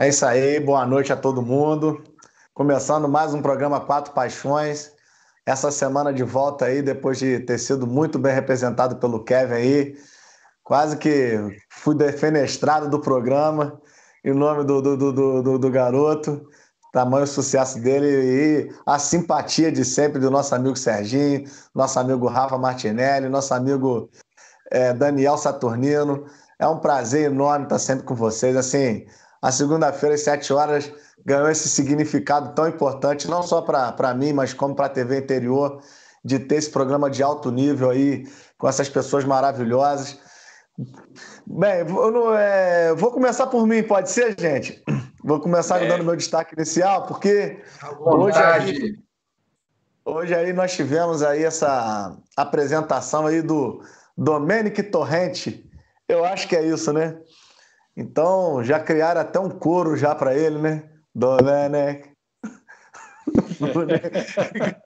É isso aí, boa noite a todo mundo. Começando mais um programa Quatro Paixões. Essa semana de volta aí, depois de ter sido muito bem representado pelo Kevin aí. Quase que fui defenestrado do programa em nome do, do, do, do, do garoto. Tamanho sucesso dele e a simpatia de sempre do nosso amigo Serginho, nosso amigo Rafa Martinelli, nosso amigo é, Daniel Saturnino. É um prazer enorme estar sempre com vocês. Assim, a segunda-feira, às sete horas, ganhou esse significado tão importante, não só para mim, mas como para a TV interior, de ter esse programa de alto nível aí, com essas pessoas maravilhosas. Bem, não, é, vou começar por mim, pode ser, gente? Vou começar é. dando meu destaque inicial, porque hoje aí, hoje aí nós tivemos aí essa apresentação aí do Domenic Torrente. Eu acho que é isso, né? Então, já criaram até um coro já para ele, né? Domenech.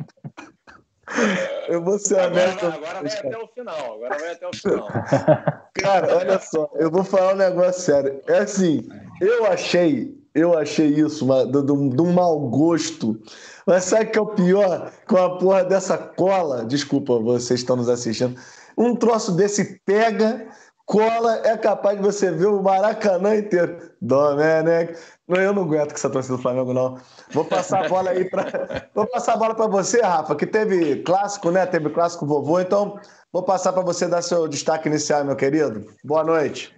Eu vou ser honesto. Agora, agora vai até o final. Agora vai até o final. Cara, olha só, eu vou falar um negócio sério. É assim, eu achei, eu achei isso de um mau gosto. Mas sabe o que é o pior? Com a porra dessa cola, desculpa, vocês estão nos assistindo. Um troço desse pega cola, é capaz de você ver o Maracanã inteiro. Domenech. Eu não aguento com essa torcida do Flamengo, não. Vou passar a bola aí para. Vou passar a bola para você, Rafa, que teve clássico, né? Teve clássico vovô, então vou passar para você dar seu destaque inicial, meu querido. Boa noite.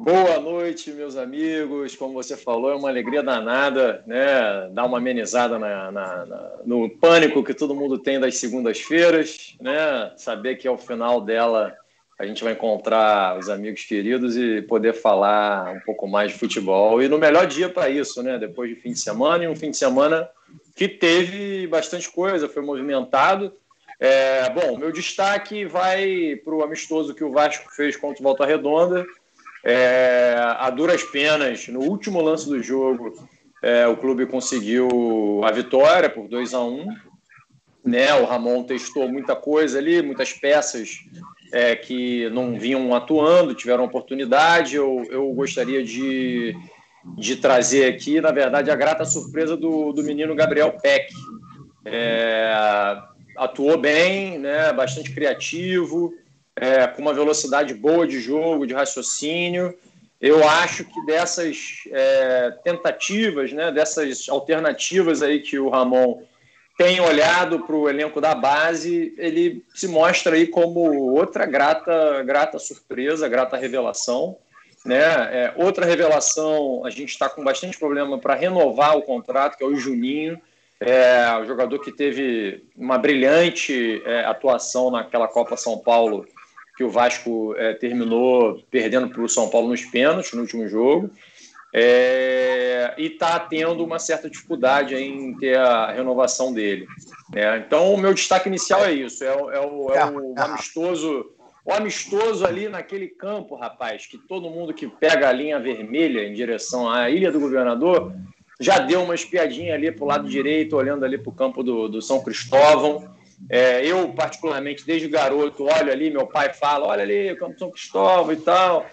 Boa noite, meus amigos. Como você falou, é uma alegria danada, né? Dar uma amenizada na, na, na, no pânico que todo mundo tem das segundas-feiras, né? Saber que ao final dela a gente vai encontrar os amigos queridos e poder falar um pouco mais de futebol. E no melhor dia para isso, né? Depois de fim de semana, e um fim de semana que teve bastante coisa, foi movimentado. É, bom, meu destaque vai para o amistoso que o Vasco fez contra o Volta Redonda. É, a duras penas, no último lance do jogo, é, o clube conseguiu a vitória por 2 a 1 um, né? O Ramon testou muita coisa ali, muitas peças é, que não vinham atuando, tiveram oportunidade. Eu, eu gostaria de, de trazer aqui, na verdade, a grata surpresa do, do menino Gabriel Peck. É, atuou bem, né, bastante criativo, é, com uma velocidade boa de jogo, de raciocínio. Eu acho que dessas é, tentativas, né, dessas alternativas aí que o Ramon tem olhado para o elenco da base, ele se mostra aí como outra grata, grata surpresa, grata revelação. Né? É, outra revelação, a gente está com bastante problema para renovar o contrato, que é o Juninho, é, o jogador que teve uma brilhante é, atuação naquela Copa São Paulo, que o Vasco é, terminou perdendo para o São Paulo nos pênaltis no último jogo é, e está tendo uma certa dificuldade em ter a renovação dele. É, então, o meu destaque inicial é isso: é, o, é o, é o amistoso. O amistoso ali naquele campo, rapaz, que todo mundo que pega a linha vermelha em direção à Ilha do Governador já deu uma espiadinha ali para o lado direito, olhando ali para o campo do, do São Cristóvão. É, eu, particularmente, desde garoto, olho ali, meu pai fala: olha ali, o campo São Cristóvão e tal.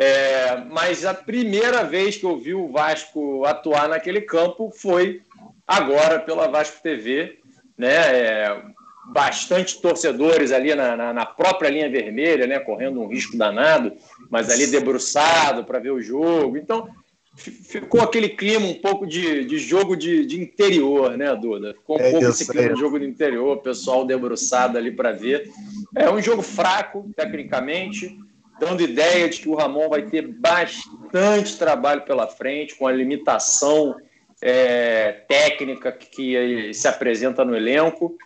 É, mas a primeira vez que eu vi o Vasco atuar naquele campo foi agora pela Vasco TV, né? É, bastante torcedores ali na, na, na, própria linha vermelha, né? Correndo um risco danado, mas ali debruçado para ver o jogo. Então ficou aquele clima um pouco de, de jogo de, de interior, né, Duda? Ficou um é pouco esse clima de jogo de interior, pessoal debruçado ali para ver. É um jogo fraco, tecnicamente dando ideia de que o Ramon vai ter bastante trabalho pela frente, com a limitação é, técnica que, se apresenta no elenco.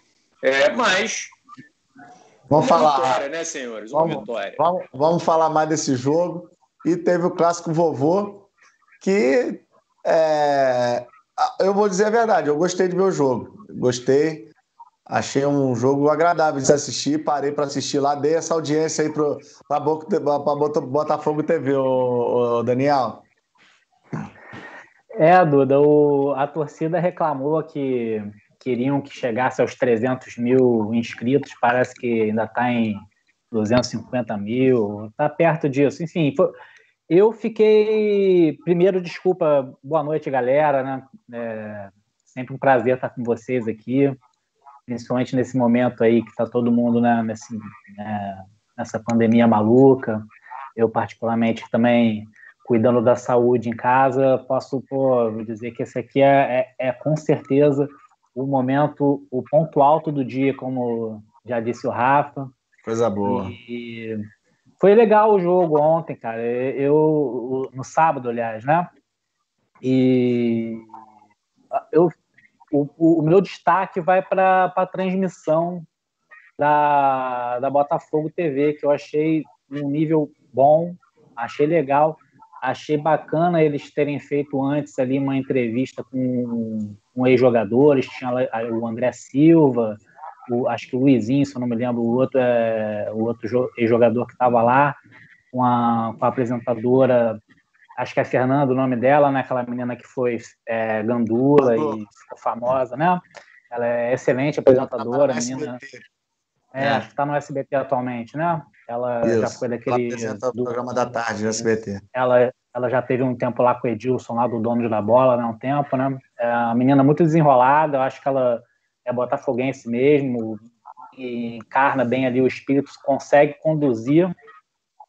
É, mas. Vamos uma falar. Vitória, né, senhores? Uma vamos, vitória. Vamos, vamos falar mais desse jogo. E teve o clássico vovô, que é, eu vou dizer a verdade, eu gostei de ver o jogo. Gostei. Achei um jogo agradável de assistir, parei para assistir lá, dei essa audiência aí para Botafogo TV, ô, ô, Daniel. É, Duda, o, a torcida reclamou que queriam que chegasse aos 300 mil inscritos, parece que ainda está em 250 mil, está perto disso. Enfim, foi, Eu fiquei. Primeiro, desculpa, boa noite, galera. Né? É sempre um prazer estar com vocês aqui, principalmente nesse momento aí que está todo mundo né, nesse, né, nessa pandemia maluca. Eu, particularmente, também cuidando da saúde em casa, posso pô, dizer que esse aqui é, é, é, com certeza o momento, o ponto alto do dia, como já disse o Rafa. Coisa boa. E foi legal o jogo ontem, cara. Eu no sábado, aliás, né? E eu o, o meu destaque vai para a transmissão da, da Botafogo TV, que eu achei um nível bom, achei legal. Achei bacana eles terem feito antes ali uma entrevista com, com ex-jogadores, tinha o André Silva, o, acho que o Luizinho, se eu não me lembro, o outro, é, o outro ex-jogador que estava lá, com a, com a apresentadora, acho que é Fernanda o nome dela, né? aquela menina que foi é, gandula e ficou famosa, né? Ela é excelente apresentadora, menina. É, é, acho que está no SBT atualmente, né? Ela Isso. já foi daquele. Ela apresenta do... o programa da tarde no SBT. Ela, ela já teve um tempo lá com o Edilson, lá do dono da bola, né? Um tempo, né? É uma menina muito desenrolada, eu acho que ela é botafoguense mesmo, e encarna bem ali o espírito, consegue conduzir.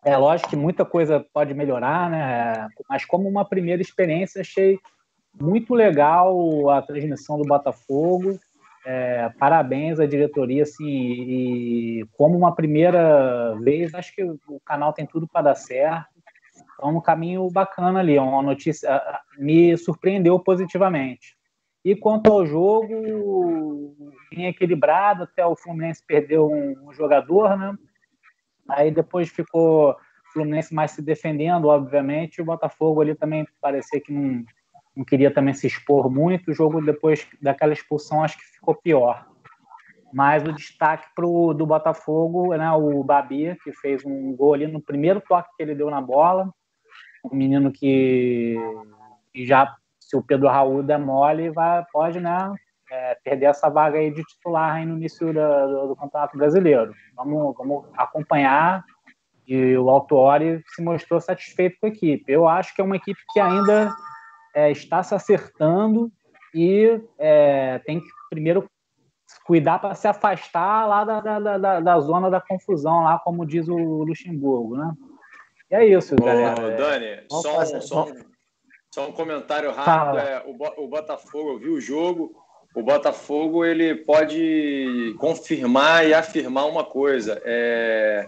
É lógico que muita coisa pode melhorar, né? Mas como uma primeira experiência, achei muito legal a transmissão do Botafogo. É, parabéns à diretoria, assim, e como uma primeira vez, acho que o canal tem tudo para dar certo. Então, um caminho bacana ali, uma notícia me surpreendeu positivamente. E quanto ao jogo, bem equilibrado, até o Fluminense perdeu um, um jogador, né? Aí depois ficou o Fluminense mais se defendendo, obviamente, o Botafogo ali também parecia que não, não queria também se expor muito. O jogo depois daquela expulsão acho que ficou pior. Mas o destaque pro, do Botafogo, né, o Babi, que fez um gol ali no primeiro toque que ele deu na bola. Um menino que, que já, se o Pedro Raul der mole, vai, pode né, é, perder essa vaga aí de titular aí no início da, do, do, Campeonato Brasileiro. Vamos, vamos acompanhar. E o Autori se mostrou satisfeito com a equipe. Eu acho que é uma equipe que ainda é, está se acertando e é, tem que primeiro cuidar para se afastar lá da, da, da, da, zona da confusão, lá como diz o Luxemburgo, né? E é isso, Ô, galera. Dani, só, um, só, um, só um comentário rápido. É, o, Botafogo, eu vi o jogo, o Botafogo ele pode confirmar e afirmar uma coisa: é,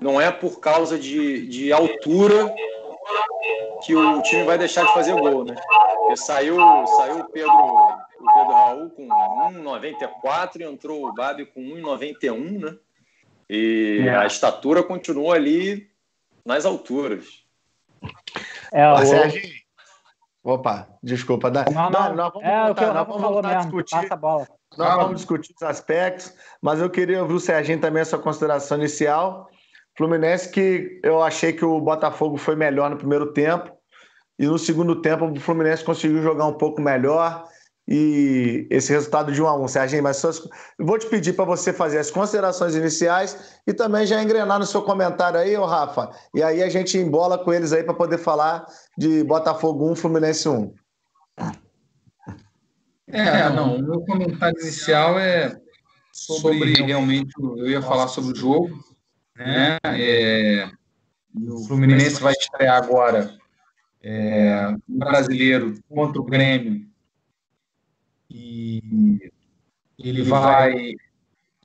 não é por causa de, de altura que o time vai deixar de fazer gol, né? Porque saiu, saiu o Pedro, o Pedro Raul com 1,94 e entrou o Babi com 1,91, né? E é. a estatura continua ali nas alturas. É, o... Sérgio, Opa, desculpa. Não, não, não, nós vamos é, voltar, nós vamos voltar a discutir. Passa a bola. Nós vamos discutir os aspectos, mas eu queria ouvir o Serginho também a sua consideração inicial. Fluminense que eu achei que o Botafogo foi melhor no primeiro tempo e no segundo tempo o Fluminense conseguiu jogar um pouco melhor e esse resultado de 1 a 1 Serginho, mas suas... vou te pedir para você fazer as considerações iniciais e também já engrenar no seu comentário aí, ô Rafa, e aí a gente embola com eles aí para poder falar de Botafogo 1, Fluminense 1. É, não, o meu comentário inicial é sobre realmente, eu ia falar sobre o jogo, né? É, o Fluminense vai estrear agora é, brasileiro contra o Grêmio e ele vai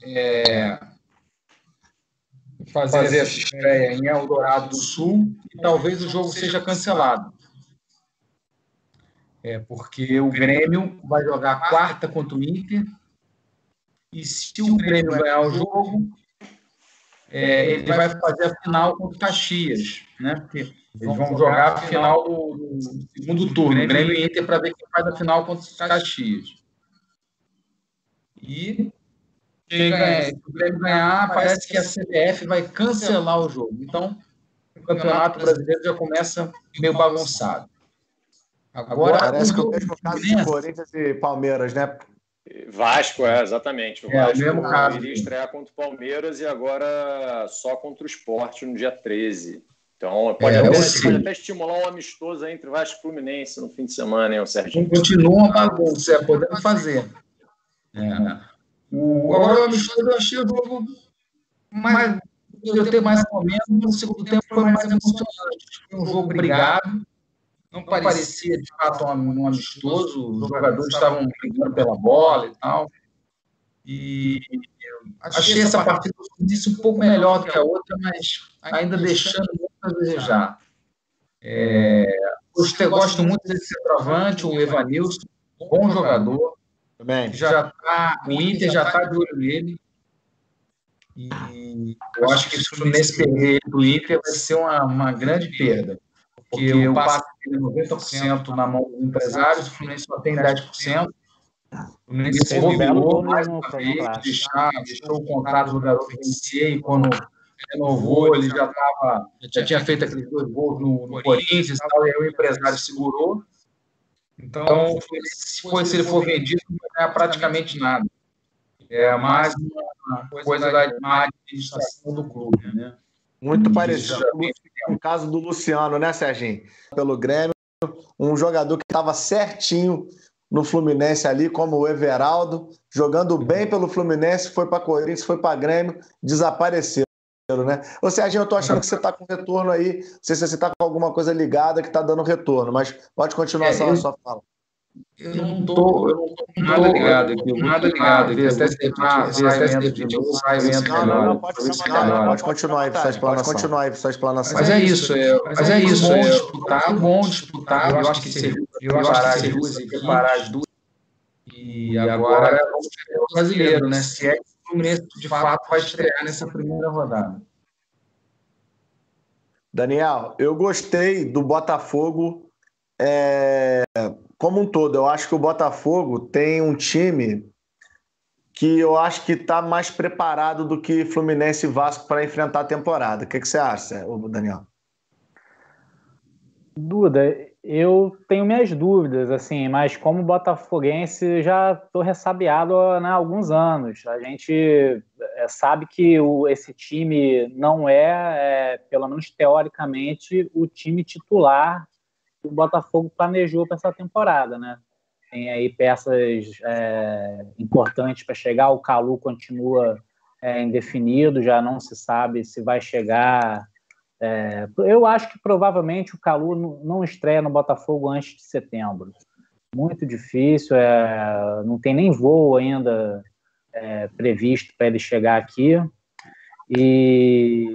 é, fazer essa estreia em Eldorado do Sul e talvez o jogo seja cancelado. É porque o Grêmio vai jogar quarta contra o Inter e se o Grêmio ganhar o jogo, é, ele vai fazer a final contra o Caxias, né? Porque eles vão jogar a final do, do segundo turno, Grêmio e Inter, para ver quem faz a final contra os Caxias. E se o Grêmio ganhar, parece que a CBF vai cancelar o jogo. Então, o Campeonato Brasileiro já começa meio bagunçado. Agora, parece que é o mesmo caso de Corinthians e Palmeiras, né? Vasco, é, exatamente. O é, Vasco mesmo caso. iria estrear contra o Palmeiras e agora só contra o Sport no dia 13. Então, pode, é, até, pode até estimular um amistoso entre Vasco e Fluminense no fim de semana, hein, o Sérgio? Continua uma bagunça, é, podemos fazer. É. O, agora, o amistoso, eu achei o jogo mais. Eu ter mais ou menos, no segundo tempo foi mais emocionante. Foi um jogo brigado, não parecia de fato um amistoso, os jogadores estavam brigando pela bola e tal. E achei essa partida disse um pouco melhor do que a outra, mas ainda deixando a desejar. É, eu gosto muito desse centroavante, o Evanilson, bom jogador. Também. Já tá, o Inter já está de olho nele. E eu acho que se o Fluminense perder ele para o Inter vai ser uma, uma grande perda. Porque o passe é 90% na mão dos empresários, o Fluminense só tem 10%. O Fluminense se bobeou mais uma vez, deixar, deixou o contrato do garoto vencer e quando renovou, ele já tava, já tinha feito aqueles dois gols no, no Corinthians e tal, e aí o empresário segurou. Então, se, for, se ele for vendido, não é praticamente nada. É mais uma coisa da administração do clube, né? Muito parecido com o caso do Luciano, né, Serginho? Pelo Grêmio, um jogador que estava certinho no Fluminense ali, como o Everaldo, jogando bem pelo Fluminense, foi para Corinthians, foi para Grêmio, desapareceu. Né? Ô Serginho, eu tô achando que você está com retorno aí. Não sei se você está com alguma coisa ligada que está dando retorno, mas pode continuar é, eu, sua fala. Eu não estou eu não tô nada ligado aqui, nada ligado aqui. Até se vento melhor. Pode continuar aí explanação. Pode continuar aí sua explanação. Mas é isso, é, mas é isso. Bom disputar, bom disputar. Eu acho que seria eu acho que seria separar as duas. E agora vamos ver o brasileiro, né? Se é que Fluminense de fato vai estrear nessa primeira rodada. Daniel, eu gostei do Botafogo é, como um todo. Eu acho que o Botafogo tem um time que eu acho que está mais preparado do que Fluminense e Vasco para enfrentar a temporada. O que, que você acha, Daniel? Duda, eu tenho minhas dúvidas, assim, mas como botafoguense já estou ressabiado né, há alguns anos. A gente é, sabe que o, esse time não é, é, pelo menos teoricamente, o time titular que o Botafogo planejou para essa temporada, né? Tem aí peças é, importantes para chegar, o Calu continua é, indefinido, já não se sabe se vai chegar é, eu acho que provavelmente o Calu não estreia no Botafogo antes de setembro. Muito difícil, é, não tem nem voo ainda é, previsto para ele chegar aqui. E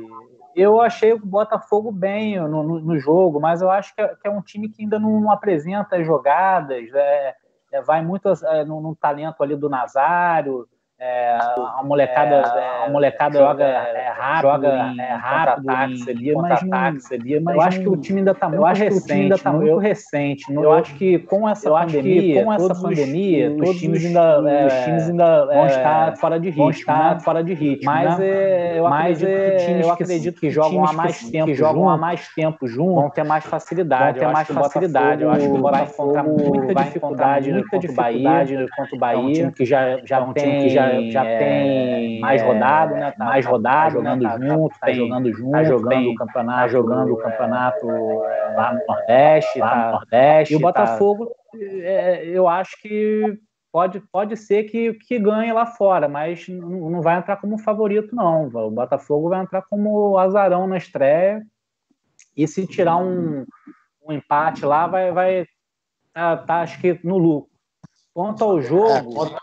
eu achei o Botafogo bem no, no, no jogo, mas eu acho que é, que é, um time que ainda não, não apresenta jogadas, é, é, vai muito no, no talento ali do Nazário. É, a molecada, é, a molecada joga, é, rápido, joga em, é, rápido em ali, mas, não, ali, mas eu acho que o time ainda está muito recente, ainda tá muito recente. eu acho que com essa pandemia, com essa pandemia, os, os times ainda, é, os times ainda vão estar fora de ritmo, estar né? fora de ritmo. Mas né? eu mas acredito que times eu acredito que jogam há mais tempo, que jogam há mais tempo juntos, vão ter mais facilidade, vão ter mais facilidade. Eu acho que o Botafogo vai encontrar muita dificuldade, muita dificuldade contra o Bahia, que já já tem que já já é, tem mais rodado, né? Tá, mais tá rodado, jogando tá, junto, tá, tem, jogando junto, tá jogando o campeonato, tá jogando o campeonato é, lá no Nordeste, lá no Nordeste. E o Botafogo, é, eu acho que pode, pode ser que, que ganhe lá fora, mas não, não vai entrar como favorito, não. O Botafogo vai entrar como azarão na estreia. E se tirar um, um empate lá, vai, vai tá, tá, acho que no lucro. Quanto ao jogo.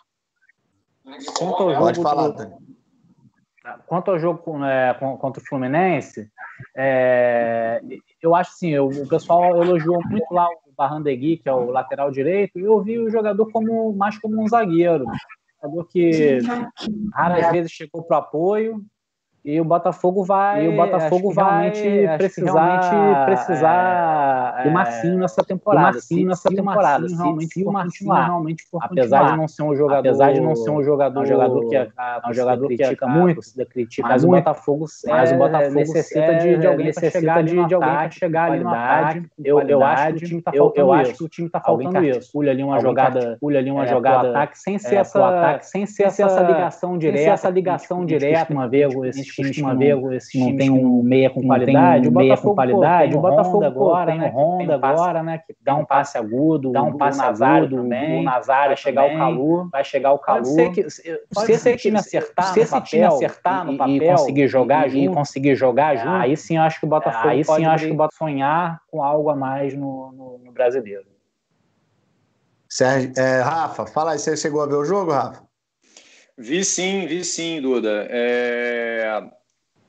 É, Quanto ao jogo Pode falar, do... Quanto ao jogo é, contra o Fluminense, é, eu acho assim, eu, o pessoal elogiou muito lá o Barrandegui, que é o lateral direito, e eu vi o jogador como mais como um zagueiro. Um jogador que raras vezes chegou para o apoio, e o Botafogo vai, e o Botafogo vai realmente precisar, realmente precisar é, do Massinho nessa temporada. Do Massinho nessa temporada. Se, realmente se o Massinho realmente for apesar continuar. de não ser um jogador, apesar de não ser um jogador, um jogador que é, um jogador que critica muito, a critica mas muito, o Botafogo, mas o Botafogo necessita de, de alguém necessita chegar de, de alguém para chegar ali ataque. Eu, eu acho que o time está faltando eu, acho que o time está faltando isso. Pulha ali uma jogada, pulha ali uma jogada ataque sem ser essa, sem ser essa ligação direta, essa ligação direta uma vez times que ver esse não tem um meia com qualidade, o meia com qualidade, o Botafogo agora, né? Honda agora, né? Que dá um passe agudo, dá um passe agudo o Nazário vai chegar o Calu, vai chegar o Calu. Pode ser que se esse time acertar no papel, acertar no papel e conseguir jogar junto, conseguir jogar junto, aí sim eu acho que o Botafogo aí sim acho que o Botafogo sonhar com algo a mais no, no brasileiro. Sérgio, é, Rafa, fala aí, você chegou a ver o jogo, Rafa? Vi sim, vi sim, Duda. É...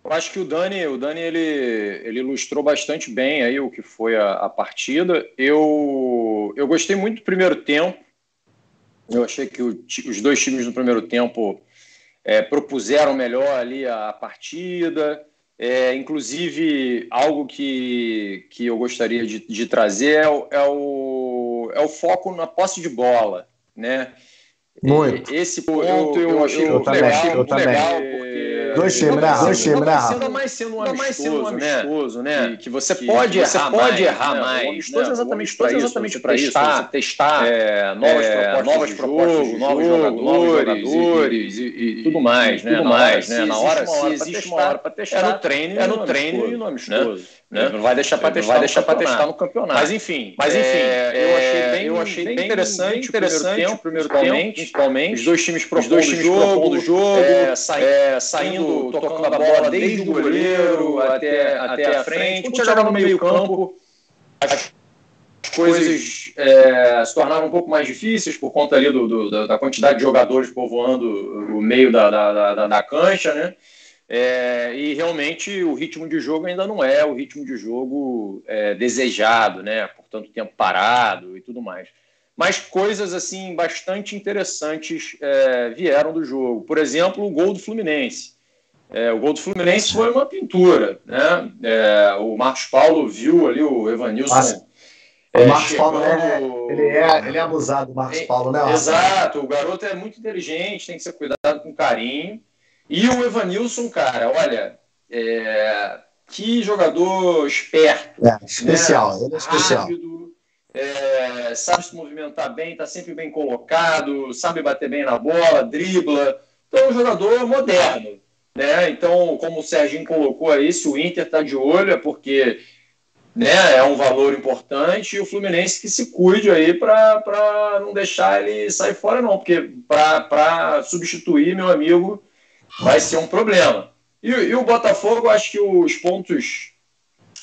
Eu acho que o Dani, o Dani ele, ele ilustrou bastante bem aí o que foi a, a partida. Eu, eu gostei muito do primeiro tempo. Eu achei que o, os dois times no primeiro tempo é, propuseram melhor ali a, a partida. É, inclusive, algo que, que eu gostaria de, de trazer é o, é, o, é o foco na posse de bola. Né? Muito. Esse ponto eu, eu achei eu, muito também, legal, eu muito também. legal, porque dois times, né? Dois times, né? Ainda mais sendo um amistoso, né? amistoso, né? Que, que você que pode você errar pode mais, errar né? mais. O amistoso né? exatamente para isso, exatamente para isso, testar, você testar é, novas é, propostas, novas de propostas de novos jogadores, novos jogadores e, e, e, tudo mais, né? Tudo mais, né? Na hora se existe uma hora para testar, é no treino, é no treino e no amistoso. Né? Não vai deixar para testar, vai deixar para testar no campeonato. Mas enfim, mas enfim, é, eu achei bem, eu achei bem interessante, interessante o primeiro tempo, principalmente. Os dois times propondo dois times jogo, jogo é, é, saindo, tocando a bola desde o goleiro até até a frente. Quando chegaram no meio campo, as coisas é, se tornaram um pouco mais difíceis por conta ali do, do, da quantidade de jogadores povoando o meio da, da, da, da cancha, né? É, e realmente o ritmo de jogo ainda não é o ritmo de jogo é, desejado, né? Por tanto tempo parado e tudo mais. Mas coisas assim bastante interessantes é, vieram do jogo. Por exemplo, o gol do Fluminense. É, o gol do Fluminense foi uma pintura, né? É, o Marcos Paulo viu ali o Evanilson. Nossa. O é, Marcos Paulo é, ele é, ele é abusado, o Marcos Paulo, né? Exato, o garoto é muito inteligente, tem que ser cuidado com carinho. E o Evanilson, cara, olha, é... que jogador esperto. É, especial, né? ele é especial. Rápido, é... sabe se movimentar bem, está sempre bem colocado, sabe bater bem na bola, dribla. Então, é um jogador moderno. Né? Então, como o Serginho colocou aí, se o Inter está de olho, é porque né, é um valor importante e o Fluminense que se cuide aí para não deixar ele sair fora, não, porque para substituir meu amigo vai ser um problema. E, e o Botafogo, acho que os pontos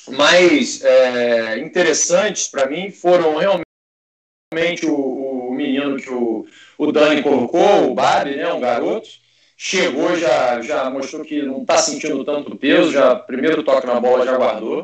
mais é, interessantes para mim foram realmente o, o, menino que o, o Dani colocou, o Babi, né, um garoto, chegou, já, já mostrou que não está sentindo tanto peso, já primeiro toque na bola já guardou.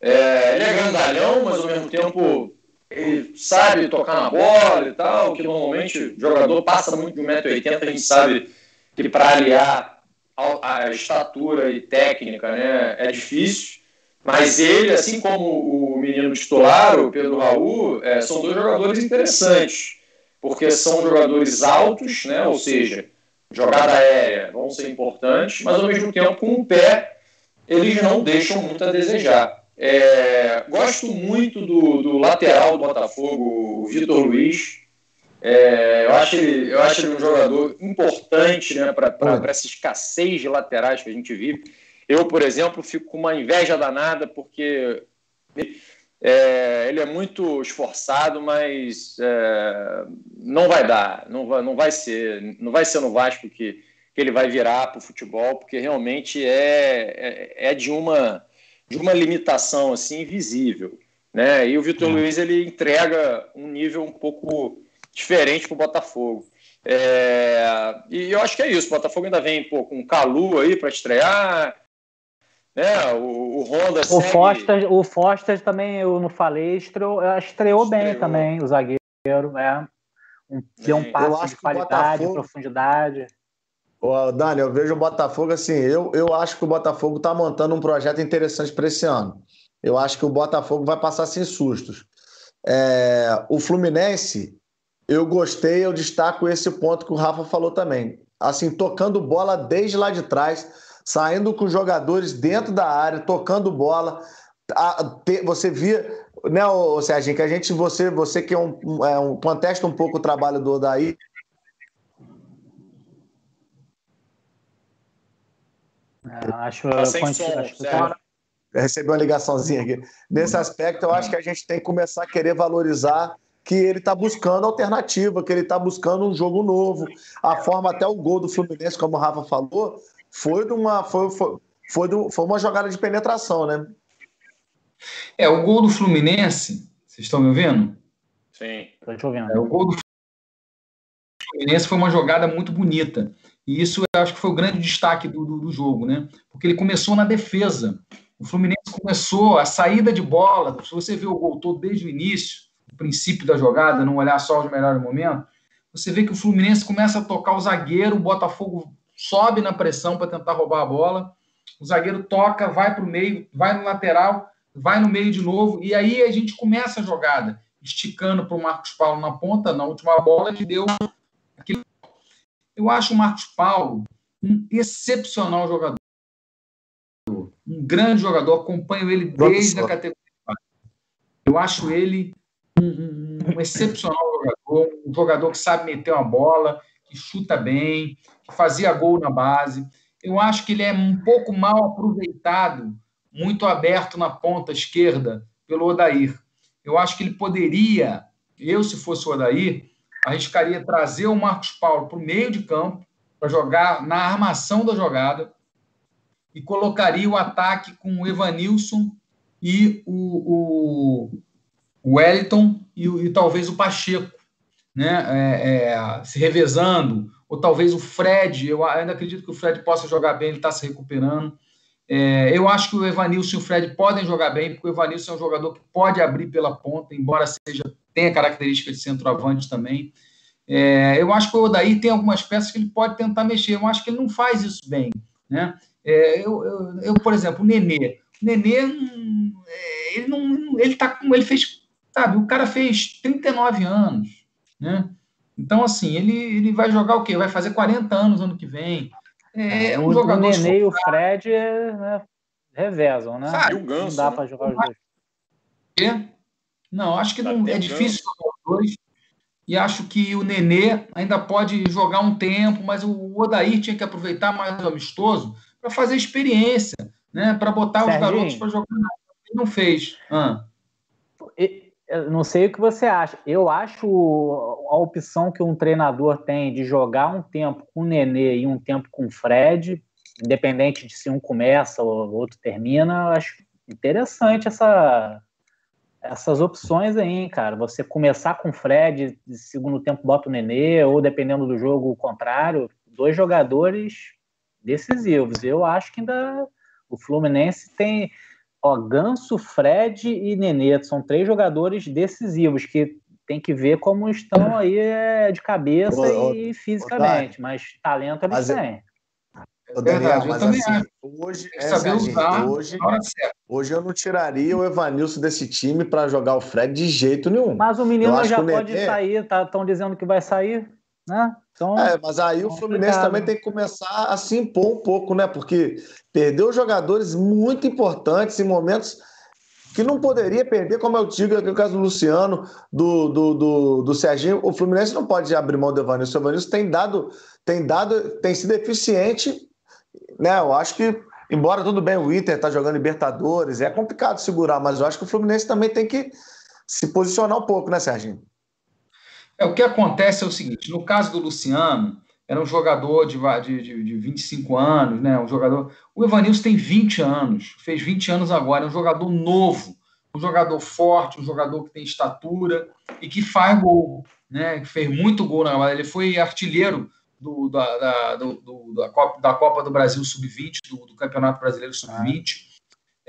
É, ele é grandalhão, mas ao mesmo tempo ele sabe tocar na bola e tal, que normalmente o jogador passa muito de 1,80m, a gente sabe que para aliar a, a, estatura e técnica né, é difícil. Mas ele, assim como o menino titular, o Pedro Raul, é, são dois jogadores interessantes, porque são jogadores altos, né, ou seja, jogada aérea vão ser importantes, mas ao mesmo tempo com o pé eles não deixam muito a desejar. É, gosto muito do, do lateral do Botafogo, o Vitor Luiz. É, eu, acho ele, eu acho ele um jogador importante né, para essa escassez de laterais que a gente vive. Eu, por exemplo, fico com uma inveja danada porque é, ele é muito esforçado, mas é, não vai dar, não vai, não vai ser, não vai ser no Vasco que, que ele vai virar para o futebol, porque realmente é, é, é, de uma de uma limitação assim visível, né? E o Vitor Luiz ele entrega um nível um pouco diferente para o Botafogo. É, e eu acho que é isso. O Botafogo ainda vem pô, com o Calu aí para estrear. Né? O, o Honda. O, segue... Foster, o Foster também, eu não falei, estreou, estreou, estreou. bem também, o zagueiro. É. Um, deu um passo de qualidade, Botafogo... profundidade. Ô, Dani, eu vejo o Botafogo assim. Eu, eu acho que o Botafogo está montando um projeto interessante para esse ano. Eu acho que o Botafogo vai passar sem sustos. É, o Fluminense eu gostei, eu destaco esse ponto que o Rafa falou também. Assim, tocando bola desde lá de trás, saindo com os jogadores dentro da área, tocando bola. você via, né, o Serginho, que a gente, você, você que é um, é um contesta um pouco o trabalho do Odaí, É, acho, tá sem som, acho Recebi uma ligaçãozinha aqui. Nesse aspecto, eu acho que a gente tem que começar a querer valorizar que ele está buscando alternativa, que ele está buscando um jogo novo. A forma até o gol do Fluminense, como o Rafa falou, foi de uma, foi, foi, foi, de, foi uma jogada de penetração, né? É, o gol do Fluminense, vocês estão me ouvindo? Sim. Estou te ouvindo. É, o gol do Fluminense foi uma jogada muito bonita. E isso eu acho que foi o grande destaque do, do, do jogo, né? Porque ele começou na defesa. O Fluminense começou a saída de bola. Se você vê o gol todo desde o início, o princípio da jogada, não olhar só os melhores momentos, você vê que o Fluminense começa a tocar o zagueiro, o Botafogo sobe na pressão para tentar roubar a bola, o zagueiro toca, vai para o meio, vai no lateral, vai no meio de novo, e aí a gente começa a jogada, esticando para o Marcos Paulo na ponta, na última bola, ele deu aquele. Eu acho o Marcos Paulo um excepcional jogador. Um grande jogador, acompanho ele desde a categoria. Eu acho ele um, um, um excepcional jogador, um jogador que sabe meter uma bola, que chuta bem, fazia gol na base. Eu acho que ele é um pouco mal aproveitado, muito aberto na ponta esquerda pelo Odair. Eu acho que ele poderia, eu se fosse o Odair, arriscaria trazer o Marcos Paulo para o meio de campo, para jogar na armação da jogada, e colocaria o ataque com o Evanilson e o, o, o Wellington e, e, talvez o Pacheco, né? É, é, se revezando, ou talvez o Fred, eu ainda acredito que o Fred possa jogar bem, ele está se recuperando. É, eu acho que o Evanilson e o Fred podem jogar bem, porque o Evanilson é um jogador que pode abrir pela ponta, embora seja tenha características de centroavante também. É, eu acho que o Odaí tem algumas peças que ele pode tentar mexer. Eu acho que ele não faz isso bem. Né? É, eu, eu, eu, por exemplo, o Nenê. O Nenê, é, ele não. Ele tá com. Ele fez. Sabe, o cara fez 39 anos. Né? Então, assim, ele, ele vai jogar o quê? Vai fazer 40 anos ano que vem. É, é um o, jogador. O Nenê e o Fred né, revezam, né? Sabe, o Ganso, não dá né? para jogar os dois. Não, acho que não, é difícil jogar os dois. E acho que o Nenê ainda pode jogar um tempo, mas o Odair tinha que aproveitar mais o amistoso para fazer experiência, né? para botar Serginho, os garotos para jogar. Ele não fez. Ah. Eu não sei o que você acha. Eu acho a opção que um treinador tem de jogar um tempo com o Nenê e um tempo com o Fred, independente de se um começa ou outro termina, eu acho interessante essa, essas opções aí, cara. Você começar com o Fred, segundo tempo bota o Nenê, ou dependendo do jogo, o contrário. Dois jogadores decisivos. Eu acho que ainda o Fluminense tem ó, Ganso, Fred e Nenê. São três jogadores decisivos que tem que ver como estão aí é, de cabeça ô, e fisicamente, ô, mas talento eles mas, têm. Ô, Daniel, mas assim, hoje, é, saber usar hoje, hoje eu não tiraria o Evanilson desse time para jogar o Fred de jeito nenhum. Mas o menino já pode Nenê... sair, estão tá, dizendo que vai sair, né? Então, é, mas aí o Fluminense também tem que começar a se impor um pouco, né? Porque perdeu jogadores muito importantes em momentos que não poderia perder, como eu digo, aqui no caso do Luciano, do, do, do, do Serginho. O Fluminense não pode abrir mão do Evanilson. O Evanilson tem dado, tem dado, tem sido eficiente né? Eu acho que, embora tudo bem, o Inter está jogando Libertadores, é complicado segurar, mas eu acho que o Fluminense também tem que se posicionar um pouco, né, Serginho? É, o que acontece é o seguinte: no caso do Luciano, era um jogador de, de, de 25 anos, né? Um jogador. O Evanilson tem 20 anos, fez 20 anos agora, é um jogador novo, um jogador forte, um jogador que tem estatura e que faz gol, né? Fez muito gol na Ele foi artilheiro do, da, da, do, do, da, Copa, da Copa do Brasil Sub-20, do, do, Campeonato Brasileiro Sub-20.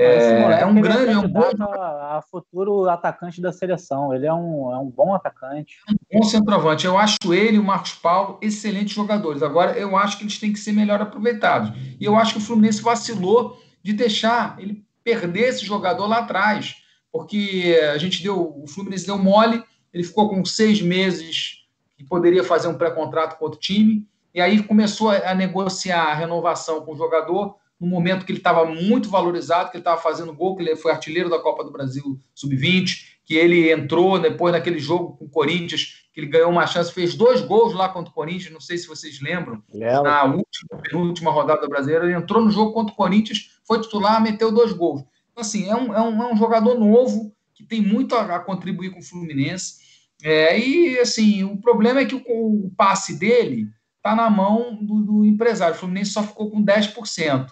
É, é, um grande, é um bom a, a, futuro atacante da seleção. Ele é um, é um bom atacante. É um bom centroavante. Eu acho ele e o Marcos Paulo excelentes jogadores. Agora, eu acho que eles têm que ser melhor aproveitados. E eu acho que o Fluminense vacilou de deixar ele perder esse jogador lá atrás. Porque a gente deu, o Fluminense deu mole, ele ficou com seis meses que poderia fazer um pré-contrato com outro time, e aí começou a, negociar a renovação com o jogador no momento que ele estava muito valorizado, que ele estava fazendo gol, que ele foi artilheiro da Copa do Brasil Sub-20, que ele entrou depois naquele jogo com o Corinthians, que ele ganhou uma chance, fez dois gols lá contra o Corinthians, não sei se vocês lembram, Lembra. na última, penúltima rodada brasileira, ele entrou no jogo contra o Corinthians, foi titular, meteu dois gols. Então, assim, é um, é um, é um jogador novo, que tem muito a, a contribuir com o Fluminense, é, e, assim, o problema é que o, o passe dele está na mão do, do, empresário. O Fluminense só ficou com 10%.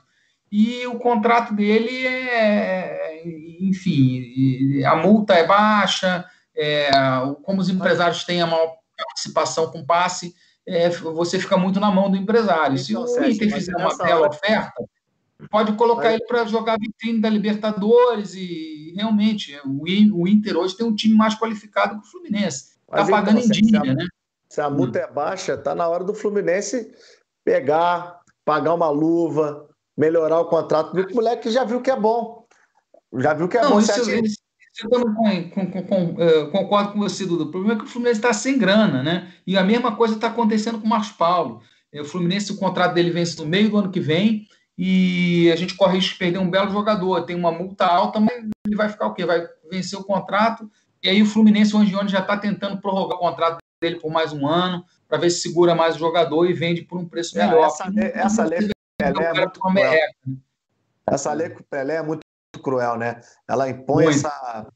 E o contrato dele é, enfim, a multa é baixa, é, como os empresários têm a maior participação com passe, é, você fica muito na mão do empresário. Se o Inter fizer uma bela oferta, pode colocar ele para jogar vitrine da Libertadores e realmente o Inter hoje tem um time mais qualificado que o Fluminense. Está pagando então, em dia, né? Se a multa hum. é baixa, está na hora do Fluminense pegar, pagar uma luva, melhorar o contrato do moleque que já viu que é bom. Já viu que é Não, bom. Isso, isso, eu com, com, com, concordo com você, Dudu. O problema é que o Fluminense está sem grana, né? E a mesma coisa está acontecendo com o Marcos Paulo. O Fluminense, o contrato dele vence no meio do ano que vem e a gente corre risco de perder um belo jogador. Tem uma multa alta, mas ele vai ficar o quê? Vai vencer o contrato. E aí o Fluminense, o Angione, já está tentando prorrogar o contrato dele por mais um ano, para ver se segura mais o jogador e vende por um preço melhor. essa, essa lei Pelé é muito cruel. Né? Essa lei com Pelé é muito cruel, né? Ela impõe muito. essa.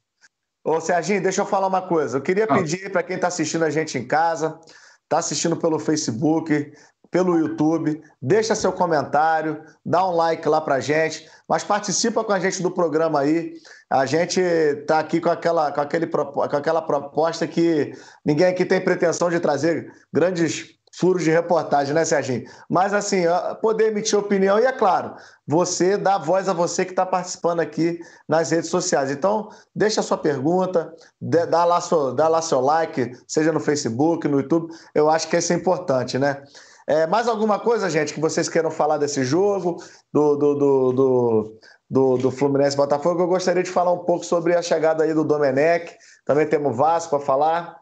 Ô, Serginho, deixa eu falar uma coisa. Eu queria ah. pedir para quem está assistindo a gente em casa, está assistindo pelo Facebook, pelo YouTube, deixa seu comentário, dá um like lá para gente, mas participa com a gente do programa aí. A gente está aqui com aquela, com, aquele, com aquela proposta que ninguém aqui tem pretensão de trazer grandes furos de reportagem, né, Serginho? Mas, assim, poder emitir opinião e, é claro, você dá voz a você que está participando aqui nas redes sociais. Então, deixa a sua pergunta, dá lá, seu, dá lá seu like, seja no Facebook, no YouTube. Eu acho que isso é importante, né? É, mais alguma coisa, gente, que vocês queiram falar desse jogo, do, do, do, do, do, do Fluminense Botafogo? Eu gostaria de falar um pouco sobre a chegada aí do Domenech. Também temos Vasco para falar.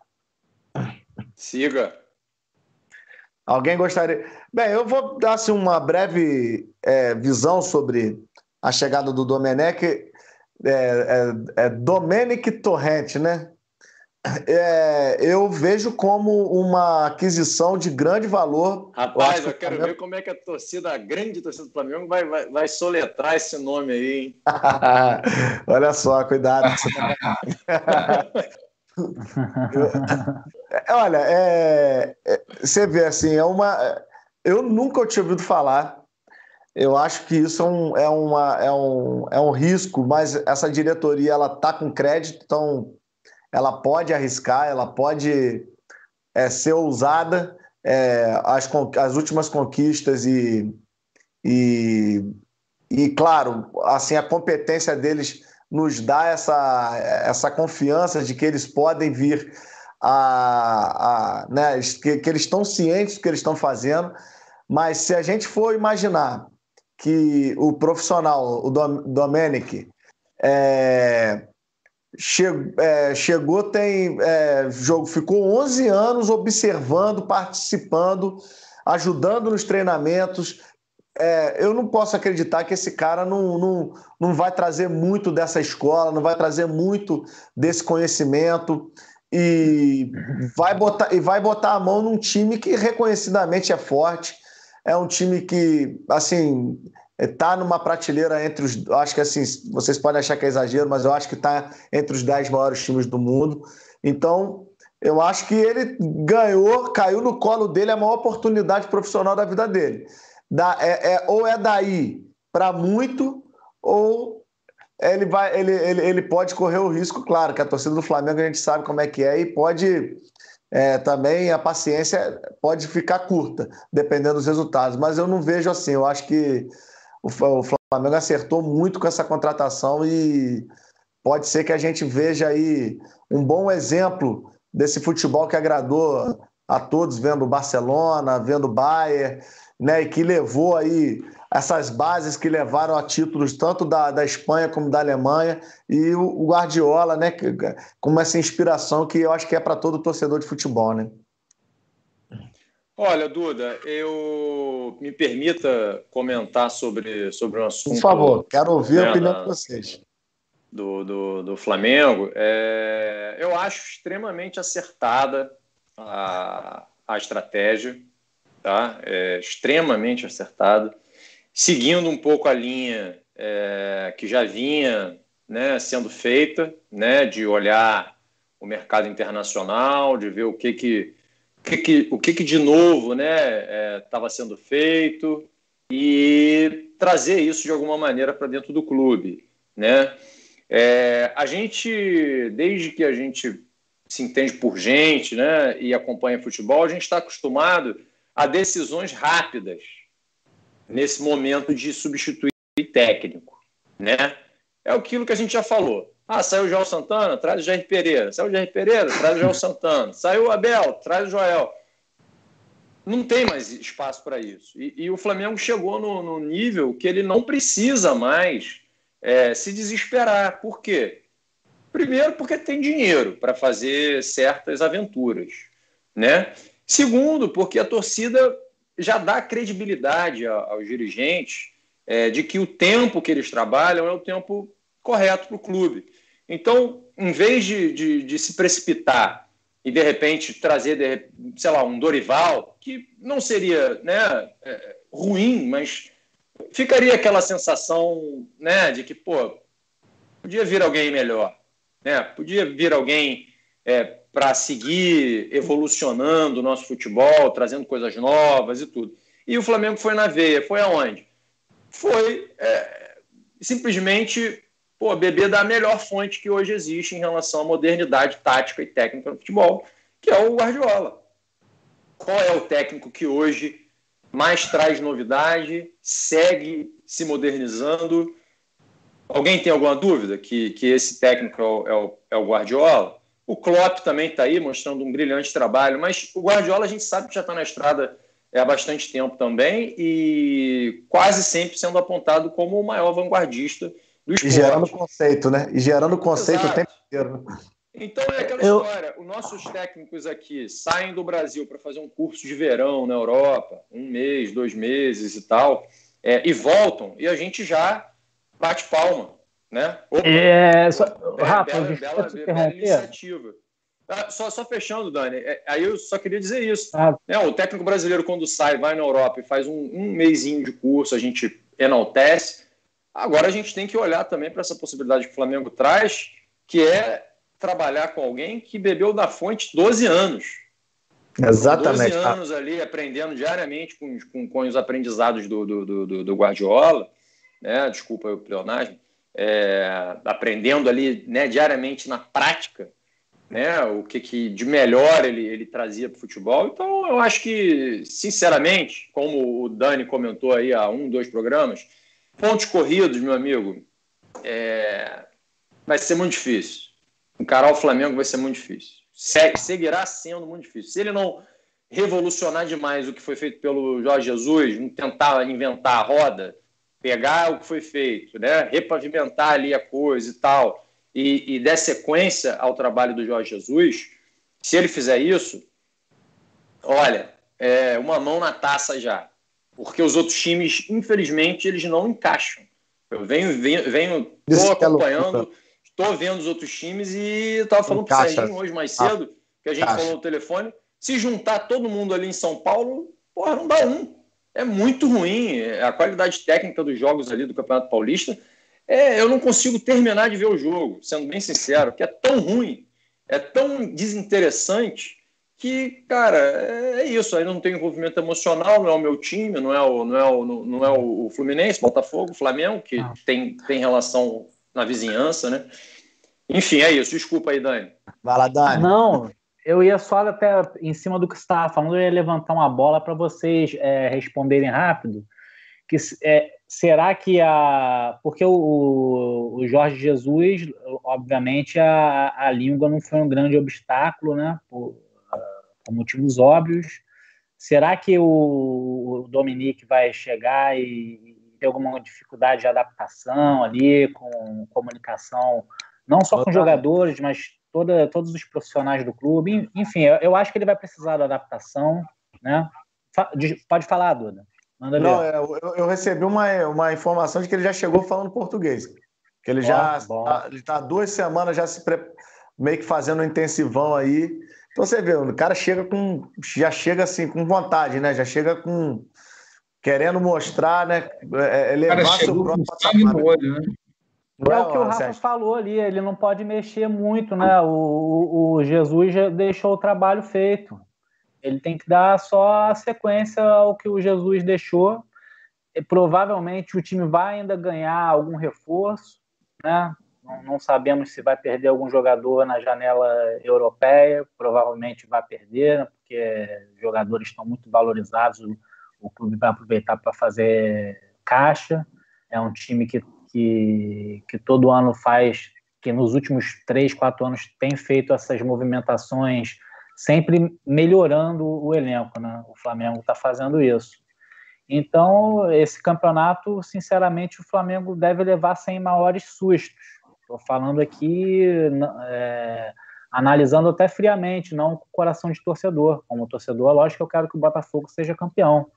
Siga. Alguém gostaria. Bem, eu vou dar assim, uma breve é, visão sobre a chegada do Domenech. É, é, é Domenic Torrente, né? É, eu vejo como uma aquisição de grande valor. Rapaz, eu, eu quero Flamengo... ver como é que a torcida, a grande torcida do Flamengo, vai, vai, vai soletrar esse nome aí, hein? Olha só, cuidado. olha, é, é, você vê assim, é uma. Eu nunca tinha ouvido falar. Eu acho que isso é um, é, uma, é, um, é um risco, mas essa diretoria ela tá com crédito, então ela pode arriscar, ela pode é, ser ousada. É, as, as últimas conquistas e, e, e, claro, assim a competência deles nos dá essa, essa confiança de que eles podem vir a, a né, que, que eles estão cientes do que eles estão fazendo, mas se a gente for imaginar que o profissional, o Domenic, é, che, é, chegou, tem é, jogo, ficou 11 anos observando, participando, ajudando nos treinamentos, é, eu não posso acreditar que esse cara não, não, não vai trazer muito dessa escola, não vai trazer muito desse conhecimento e vai botar, e vai botar a mão num time que reconhecidamente é forte. É um time que, assim, está numa prateleira entre os. Acho que assim, vocês podem achar que é exagero, mas eu acho que está entre os dez maiores times do mundo. Então, eu acho que ele ganhou, caiu no colo dele a maior oportunidade profissional da vida dele. Da, é, é, ou é daí para muito, ou ele, vai, ele, ele, ele pode correr o risco, claro, que a torcida do Flamengo a gente sabe como é que é, e pode é, também a paciência pode ficar curta, dependendo dos resultados. Mas eu não vejo assim, eu acho que o, o Flamengo acertou muito com essa contratação e pode ser que a gente veja aí um bom exemplo desse futebol que agradou a todos, vendo o Barcelona, vendo o Bayern, né, e que levou aí essas bases que levaram a títulos tanto da, da Espanha como da Alemanha e o, o Guardiola, né, que, com essa inspiração que eu acho que é para todo torcedor de futebol, né? Olha, Duda, eu me permita comentar sobre, sobre um assunto. Por favor, quero ouvir né, a opinião de vocês. do, do, do Flamengo, é, eu acho extremamente acertada a, a estratégia, tá? É, extremamente acertada, seguindo um pouco a linha é, que já vinha né, sendo feita, né, de olhar o mercado internacional, de ver o que que, que, que o que, que de novo né estava é, sendo feito e trazer isso de alguma maneira para dentro do clube, né? É, a gente, desde que a gente se entende por gente, né, e acompanha futebol, a gente está acostumado a decisões rápidas nesse momento de substituir técnico, né? É aquilo que a gente já falou. Ah, saiu o João Santana, traz o Jair Pereira. Saiu o Jair Pereira, traz o João Santana. Saiu o Abel, traz o Joel. Não tem mais espaço para isso. E, e, o Flamengo chegou no, no, nível que ele não precisa mais é, se desesperar. Por quê? Primeiro, porque tem dinheiro para fazer certas aventuras. Né? Segundo, porque a torcida já dá credibilidade aos dirigentes é, de que o tempo que eles trabalham é o tempo correto para o clube. Então, em vez de, de, de, se precipitar e de repente trazer, de, sei lá, um Dorival, que não seria né, é, ruim, mas ficaria aquela sensação né, de que, pô, podia vir alguém melhor, né? podia vir alguém é, para seguir evolucionando o nosso futebol, trazendo coisas novas e tudo. E o Flamengo foi na veia, foi aonde? Foi é, simplesmente pô, beber da melhor fonte que hoje existe em relação à modernidade tática e técnica no futebol, que é o Guardiola. Qual é o técnico que hoje mais traz novidade, segue se modernizando? Alguém tem alguma dúvida que, que esse técnico é o, é o, é o Guardiola? O Klopp também está aí mostrando um brilhante trabalho, mas o Guardiola a gente sabe que já está na estrada há bastante tempo também e quase sempre sendo apontado como o maior vanguardista do esporte. E gerando conceito, né? E gerando conceito Exato. o tempo inteiro. Então é aquela Eu... história. Os nossos técnicos aqui saem do Brasil para fazer um curso de verão na Europa, um mês, dois meses e tal, é, e voltam, e a gente já bate palma. Né? Opa, é, só, é, Rafa, bela, bela, bela, bela iniciativa. Ah, só, só, fechando, Dani, é, aí eu só queria dizer isso. Ah. Né? O técnico brasileiro, quando sai, vai na Europa e faz um, um mêsinho de curso, a gente enaltece, Agora a gente tem que olhar também para essa possibilidade que o Flamengo traz, que é trabalhar com alguém que bebeu da fonte 12 anos. Exatamente. 12 anos ali aprendendo diariamente com, com, com os aprendizados do, do, do, do Guardiola, né? desculpa o pleonasmo, é, aprendendo ali né, diariamente na prática né, o que, que de melhor ele, ele trazia para o futebol. Então, eu acho que, sinceramente, como o Dani comentou aí há um, dois programas, Pontos corridos, meu amigo, é... vai ser muito difícil. Encarar o Flamengo vai ser muito difícil. seguirá sendo muito difícil. Se ele não revolucionar demais o que foi feito pelo Jorge Jesus, não tentar inventar a roda, pegar o que foi feito, né? repavimentar ali a coisa e tal, e, e der sequência ao trabalho do Jorge Jesus, se ele fizer isso, olha, é uma mão na taça já porque os outros times, infelizmente, eles não encaixam. Eu venho, venho, venho tô acompanhando, estou vendo os outros times e estava falando para o Serginho hoje mais cedo, que a gente falou no telefone, se juntar todo mundo ali em São Paulo, porra, não dá um. É muito ruim. A qualidade técnica dos jogos ali do Campeonato Paulista, é, eu não consigo terminar de ver o jogo, sendo bem sincero, que é tão ruim, é tão desinteressante que, cara, é isso. Aí não tem envolvimento emocional, não é o meu time, não é o, não é o, não é o Fluminense, Botafogo, Flamengo, que ah. tem, tem relação na vizinhança, né? Enfim, é isso. Desculpa aí, Dani. Vai lá, Dani. Não, eu ia só até em cima do que você estava falando, eu ia levantar uma bola para vocês é, responderem rápido. Que é, será que a. Porque o, o Jorge Jesus, obviamente, a, a língua não foi um grande obstáculo, né? Por, por motivos óbvios. Será que o Dominique vai chegar e ter alguma dificuldade de adaptação ali, com comunicação, não só com jogadores, mas toda, todos os profissionais do clube? Enfim, eu, acho que ele vai precisar da adaptação, né? Pode falar, Duda. Manda não, é, eu, eu, recebi uma, uma informação de que ele já chegou falando português. Que ele já está ele tá duas semanas já se pre... meio que fazendo um intensivão aí. Então você vê, o cara chega com. Já chega assim, com vontade, né? Já chega com. Querendo mostrar, né? É, elevar seu próprio patamar. Olho, né? É, é o que o Rafa falou ali, ele não pode mexer muito, né? O, o, Jesus já deixou o trabalho feito. Ele tem que dar só a sequência ao que o Jesus deixou. E, provavelmente o time vai ainda ganhar algum reforço, né? Não, não, sabemos se vai perder algum jogador na janela europeia, provavelmente vai perder, né? porque os jogadores estão muito valorizados, o, o clube vai aproveitar para fazer caixa. É um time que que, que todo ano faz, que nos últimos três, quatro anos tem feito essas movimentações, sempre melhorando o elenco, né? O Flamengo está fazendo isso. Então, esse campeonato, sinceramente, o Flamengo deve levar sem maiores sustos. Estou falando aqui, é, analisando até friamente, não com coração de torcedor. Como torcedor, lógico que eu quero que o Botafogo seja campeão.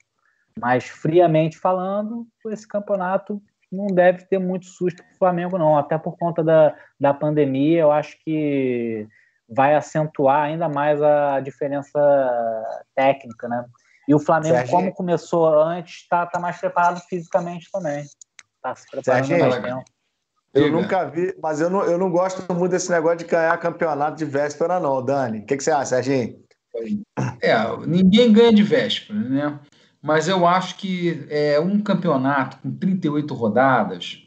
Mas, friamente falando, esse campeonato não deve ter muito susto para o Flamengo, não. Até por conta da, da pandemia, eu acho que vai acentuar ainda mais a diferença técnica, né? E o Flamengo, Serginho. como começou antes, está tá mais preparado fisicamente também. Está se preparando Serginho, mais. Eu nunca vi, mas eu não, eu não gosto muito desse negócio de ganhar campeonato de véspera, não, Dani. O que, que você acha, Serginho? É, ninguém ganha de véspera, né? Mas eu acho que é, um campeonato com 38 rodadas,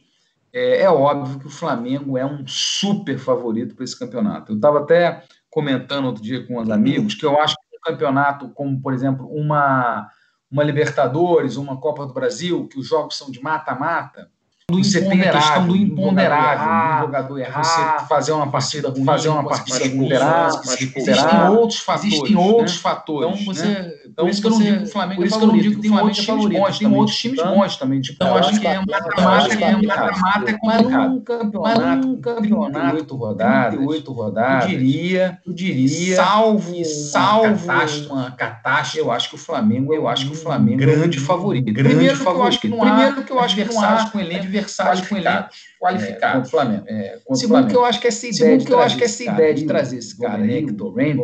é, é, óbvio que o Flamengo é um super favorito para esse campeonato. Eu estava até comentando outro dia com os amigos que eu acho que um campeonato como, por exemplo, uma, uma Libertadores, uma Copa do Brasil, que os jogos são de mata-mata, você tem a questão do imponderável, do jogador errar, você fazer uma partida ruim, fazer uma partida imponderável, existem outros fatores, existem outros né? fatores. Então você, né? então, por isso que eu não digo que o Flamengo é favorito, tem outros times bons, tem outros times bons também. Então acho que é um mata-mata, é um mata-mata é complicado. Mas um campeonato, 38 rodadas, 38 rodadas, eu diria, eu diria, salvo, salvo uma catástrofe, eu acho que o Flamengo, eu acho que o Flamengo grande favorito, grande favorito. Primeiro que eu acho que não há com elenco adversários com elenco qualificado. É, contra o Flamengo. É, contra Segundo Flamengo. que eu acho que essa ideia, Segundo que eu acho que essa ideia de trazer esse cara, Hector Rand,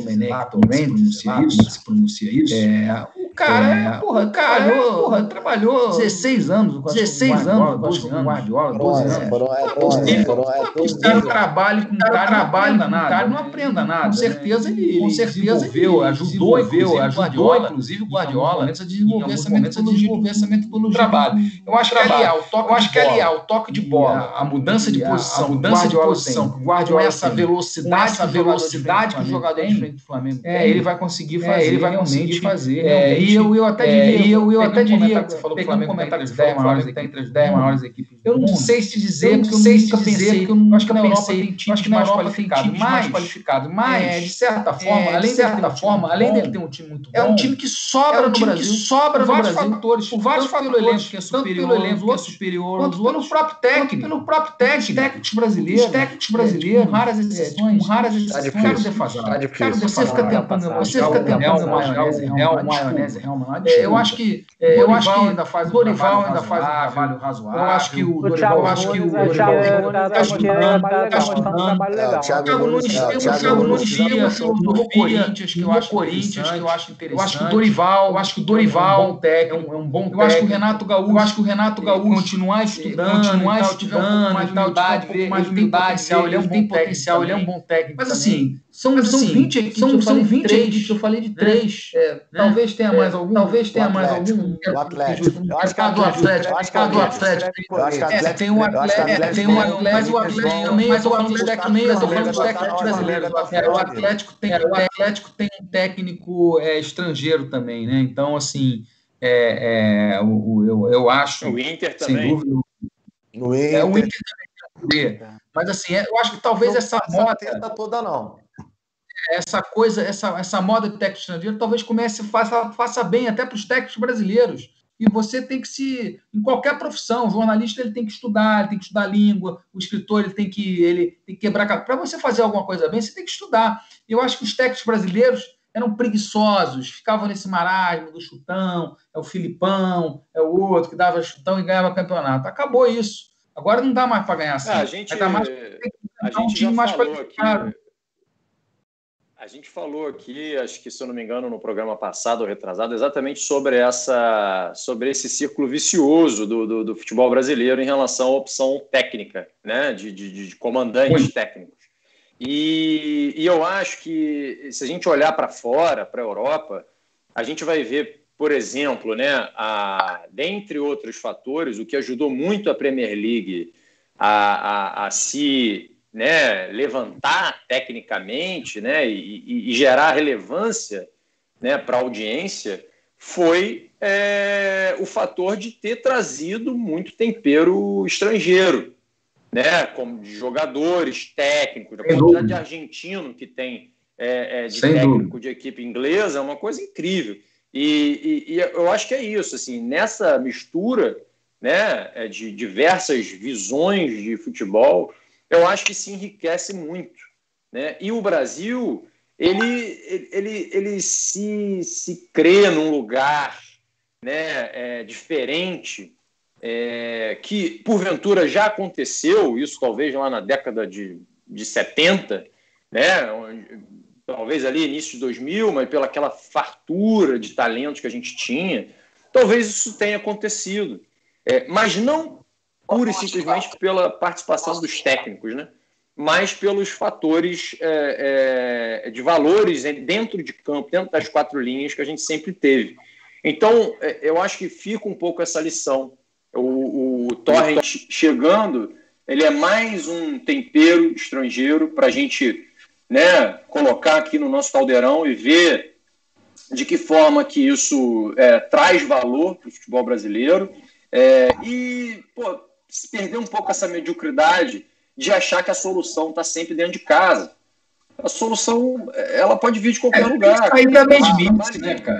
se pronuncia isso, é, o cara, é, porra, o cara, trabalhou, porra, trabalhou. 16 anos, 16 anos, 12 anos, Guardiola, 12 anos. O cara trabalha com cara, trabalha com cara, não aprenda nada. Com certeza ele, com certeza ele ajudou, ajudou, inclusive o Guardiola, a desenvolver essa metodologia, trabalho. Eu acho que aliar o toque, eu acho que aliar o toque de bola, a mudança de posição, a mudança de posição, com Guardiola essa velocidade, essa velocidade que o jogador tem, do Flamengo, é, ele vai conseguir fazer, ele vai conseguir fazer. E eu eu até diria, eu eu até diria, você falou que o Flamengo está entre as 10 maiores entre as 10 maiores equipes. Eu não sei se dizer, eu não sei se dizer, porque eu acho que na Europa tem time mais qualificado, mais qualificado, mas de certa forma, além de certa forma, além dele ter um time muito bom, é um time que sobra no Brasil, sobra no Brasil, fatores, por vários fatores, que é superior, pelo elenco que é superior, quanto pelo próprio técnico, pelo próprio técnico, técnicos brasileiros, técnicos brasileiros, com raras exceções, raras exceções, cara defasado. Tá difícil. Você fica tentando, você fica tentando maionese, real, maionese, real, Eu acho que, eu acho que ainda faz o Dorival ainda faz um trabalho razoável. Eu acho que o Dorival, eu acho que o Dorival está estudando, está estudando. Thiago Nunes, o Thiago Nunes tinha no Corinthians, que eu acho Corinthians, que eu acho interessante. Eu acho que o Dorival, eu acho que o Dorival é um bom técnico. Eu acho que o Renato Gaúcho, eu acho que o Renato Gaúcho continuar estudando, continuar estudando, mais humildade, mais humildade, ele, ele tem potencial, ele é um bom técnico. Mas assim, são, mas, são assim, 20 equipes, são, são 20 três, equipes, eu falei de né? três. É, né? Talvez tenha é, mais algum. Talvez tenha mais algum. O Atlético. Eu acho que do Atlético. Acho que do Atlético. É, tem um Atlético, tem um Atlético, mas o Atlético também, mas o Atlético também, eu tô falando de técnico brasileiro. O Atlético tem, o Atlético tem um técnico é, estrangeiro também, né? Então, assim, é, é, o, eu, eu acho. O Inter também. Sem dúvida. O Inter. É, o Inter também tem Mas assim, eu acho que talvez essa moda. toda, não essa coisa, essa, essa moda de técnico estrangeiro talvez comece faça, faça bem até para os técnicos brasileiros. E você tem que se, em qualquer profissão, o jornalista ele tem que estudar, ele tem que estudar língua, o escritor ele tem que ele tem que quebrar para você fazer alguma coisa bem, você tem que estudar. Eu acho que os técnicos brasileiros eram preguiçosos, ficavam nesse marasmo do chutão, é o Filipão, é o outro que dava chutão e ganhava campeonato. Acabou isso Agora não dá mais para ganhar assim. É, a gente, mais, a gente um mais qualificado. Aqui, a gente falou aqui, acho que se eu não me engano, no programa passado ou retrasado, exatamente sobre essa, sobre esse círculo vicioso do, do, do futebol brasileiro em relação à opção técnica, né, de, de, de comandantes técnicos. E, e, eu acho que se a gente olhar para fora, para a Europa, a gente vai ver, por exemplo, né, a, dentre outros fatores, o que ajudou muito a Premier League a, a, a se né, levantar tecnicamente né, e, e gerar relevância né, para a audiência foi é, o fator de ter trazido muito tempero estrangeiro, né, como de jogadores técnicos, a quantidade de argentino que tem é, é, de Sem técnico dúvida. de equipe inglesa é uma coisa incrível. E, e, e, eu acho que é isso, assim, nessa mistura né, é, de diversas visões de futebol, eu acho que se enriquece muito. Né? E o Brasil, ele, ele, ele se, se crê num lugar né, é, diferente, é, que porventura já aconteceu, isso talvez lá na década de, de 70, né, talvez ali início de 2000, mas pela aquela fartura de talentos que a gente tinha, talvez isso tenha acontecido. É, mas não pura e simplesmente pela participação dos técnicos, né? mas pelos fatores é, é, de valores dentro de campo, dentro das quatro linhas que a gente sempre teve. Então, é, eu acho que fica um pouco essa lição. O, o Torrent chegando, ele é mais um tempero estrangeiro para a gente né, colocar aqui no nosso caldeirão e ver de que forma que isso é, traz valor para o futebol brasileiro. É, e, pô, se perder um pouco essa mediocridade de achar que a solução está sempre dentro de casa. A solução, ela pode vir de qualquer é, lugar. Sair da mesmice, né, cara?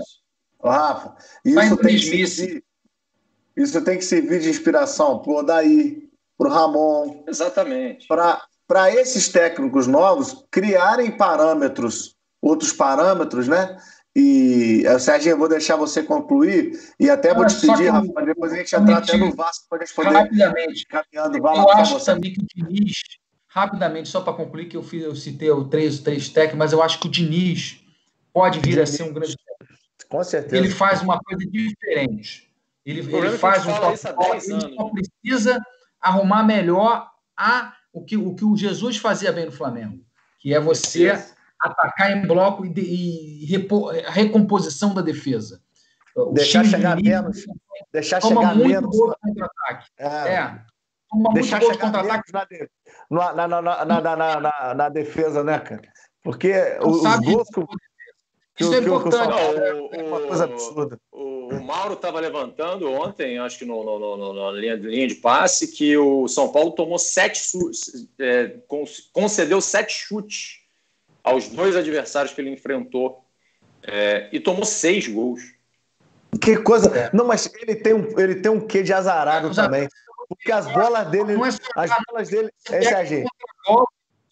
Rafa, isso tem, que servir, isso tem que servir de inspiração para o Odaí, para o Ramon. Exatamente. Para esses técnicos novos criarem parâmetros, outros parâmetros, né? E, eh, Serginho, eu vou deixar você concluir e até vou te pedir, Rafa, depois a gente entrar até no Vasco para poder rapidamente. caminhando. Vai eu lá, acho também que o Diniz, rapidamente, só para concluir, que eu, fiz, eu citei o três, o três técnicos, mas eu acho que o Diniz pode vir Diniz. a ser um grande Com certeza. Ele faz uma coisa diferente. Ele, ele é faz um top ele só precisa arrumar melhor a, o, que, o que o Jesus fazia bem no Flamengo, que é você atacar em bloco e, de, e repor, a recomposição da defesa. deixar chegar menos. Deixar chegar menos. É. é. deixar chegar menos na, na, na, na, na, na, na, defesa, né, cara? Porque os gols que, isso que, é importante. O, é uma coisa absurda. O, o Mauro estava levantando ontem, acho que no, no, no, na linha, linha, de passe, que o São Paulo tomou sete, é, concedeu sete chutes aos dois adversários que ele enfrentou é, e tomou seis gols. Que coisa. É. Não, mas ele tem um, ele tem um quê de azarado também. Porque as bolas dele. É as bolas dele. É, Serginho.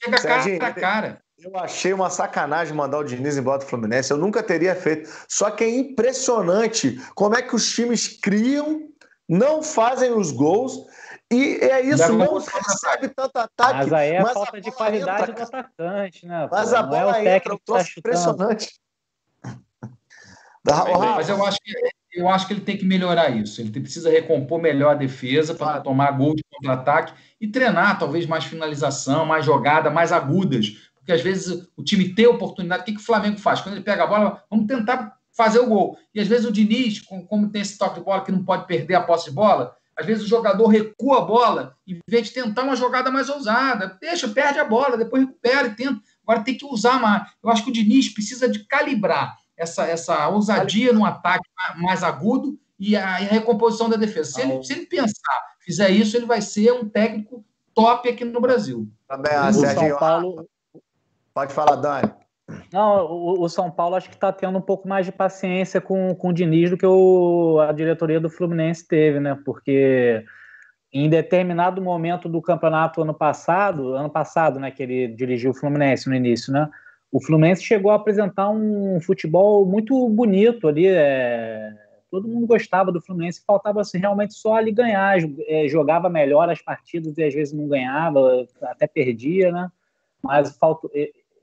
Chega Serginho, cara a cara. Eu achei uma sacanagem mandar o Diniz embora do Fluminense. Eu nunca teria feito. Só que é impressionante como é que os times criam, não fazem os gols e é isso, não recebe tanto ataque. Mas aí é mas falta a de qualidade entra, do atacante, né? Mas a bola não é o técnico entra, tá impressionante. mas eu acho, que, eu acho que ele tem que melhorar isso. Ele precisa recompor melhor a defesa para claro. tomar gol de contra-ataque e treinar, talvez, mais finalização, mais jogada, mais agudas. Porque às vezes o time tem oportunidade. O que, que o Flamengo faz? Quando ele pega a bola, vamos tentar fazer o gol. E às vezes o Diniz, como tem esse toque de bola que não pode perder a posse de bola, às vezes o jogador recua a bola, em vez de tentar uma jogada mais ousada. Deixa, perde a bola, depois recupera e tenta. Agora tem que usar mais. Eu acho que o Diniz precisa de calibrar essa, essa ousadia no ataque mais agudo e a, e a recomposição da defesa. Se ele, se ele, pensar, fizer isso, ele vai ser um técnico top aqui no Brasil. Também, a Sérgio Paulo... Pode falar, Dani. Não, o, o, São Paulo acho que está tendo um pouco mais de paciência com, com o Diniz do que o, a diretoria do Fluminense teve, né? Porque em determinado momento do campeonato ano passado, ano passado, né, que ele dirigiu o Fluminense no início, né? O Fluminense chegou a apresentar um futebol muito bonito ali, é, todo mundo gostava do Fluminense, faltava assim, realmente só ali ganhar, é, jogava melhor as partidas e às vezes não ganhava, até perdia, né? Mas faltou,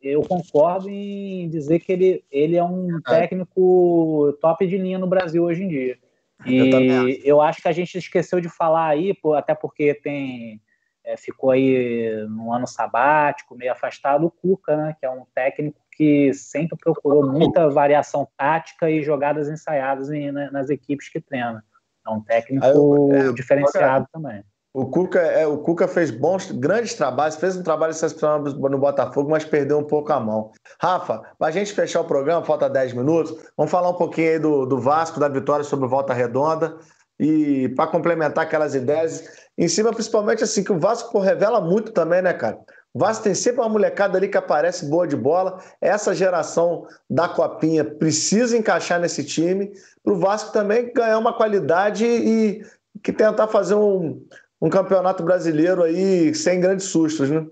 eu concordo em dizer que ele, ele é um técnico top de linha no Brasil hoje em dia. E eu, eu acho que a gente esqueceu de falar aí, até porque tem é, ficou aí no ano sabático, meio afastado, o Cuca, né, que é um técnico que sempre procurou muita variação tática e jogadas ensaiadas em, né, nas equipes que treina. É um técnico eu, é, diferenciado também. O Cuca, é, o Cuca fez bons, grandes trabalhos, fez um trabalho excepcional no Botafogo, mas perdeu um pouco a mão. Rafa, para a gente fechar o programa, falta 10 minutos, vamos falar um pouquinho aí do, do Vasco, da vitória sobre Volta Redonda. E para complementar aquelas ideias, em cima, principalmente assim, que o Vasco pô, revela muito também, né, cara? O Vasco tem sempre uma molecada ali que aparece boa de bola. Essa geração da Copinha precisa encaixar nesse time para o Vasco também ganhar uma qualidade e que tentar fazer um, um campeonato brasileiro aí sem grandes sustos, né?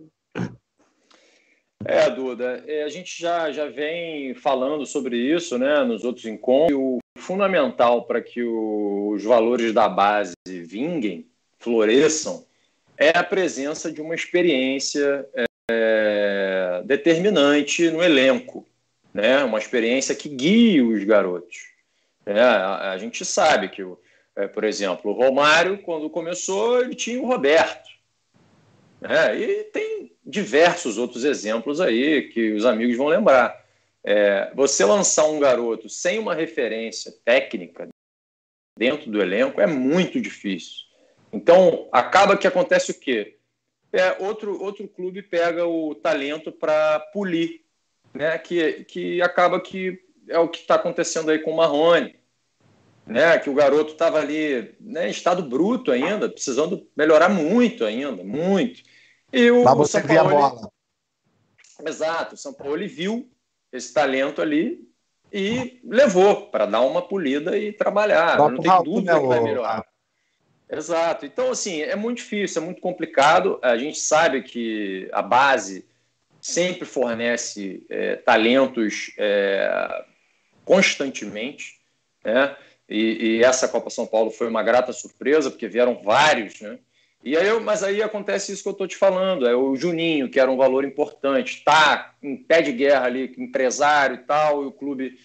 É, Duda, é, a gente já, já vem falando sobre isso né, nos outros encontros. O fundamental para que os valores da base vinguem, floresçam, é a presença de uma experiência é, determinante no elenco, né? uma experiência que guie os garotos. É, a, a, gente sabe que, é, por exemplo, o Romário, quando começou, ele tinha o Roberto. Né? E tem diversos outros exemplos aí que os amigos vão lembrar. É, você lançar um garoto sem uma referência técnica dentro do elenco é muito difícil. Então, acaba que acontece o quê? É, outro, outro clube pega o talento para polir, né? que, que acaba que é o que está acontecendo aí com o Marrone, né? que o garoto estava ali né, em estado bruto ainda, precisando melhorar muito ainda, muito. E o Mas você São Paulo, a bola. Exato, o São Paulo viu esse talento ali e levou para dar uma polida e trabalhar. Não tem dúvida né, que vai melhorar. Exato. Então, assim, é muito difícil, é muito complicado. A gente sabe que a base sempre fornece é, talentos é, constantemente, né? E, e, essa Copa São Paulo foi uma grata surpresa, porque vieram vários, né? E aí, mas aí acontece isso que eu estou te falando, é o Juninho, que era um valor importante, está em pé de guerra ali, empresário e tal, e o clube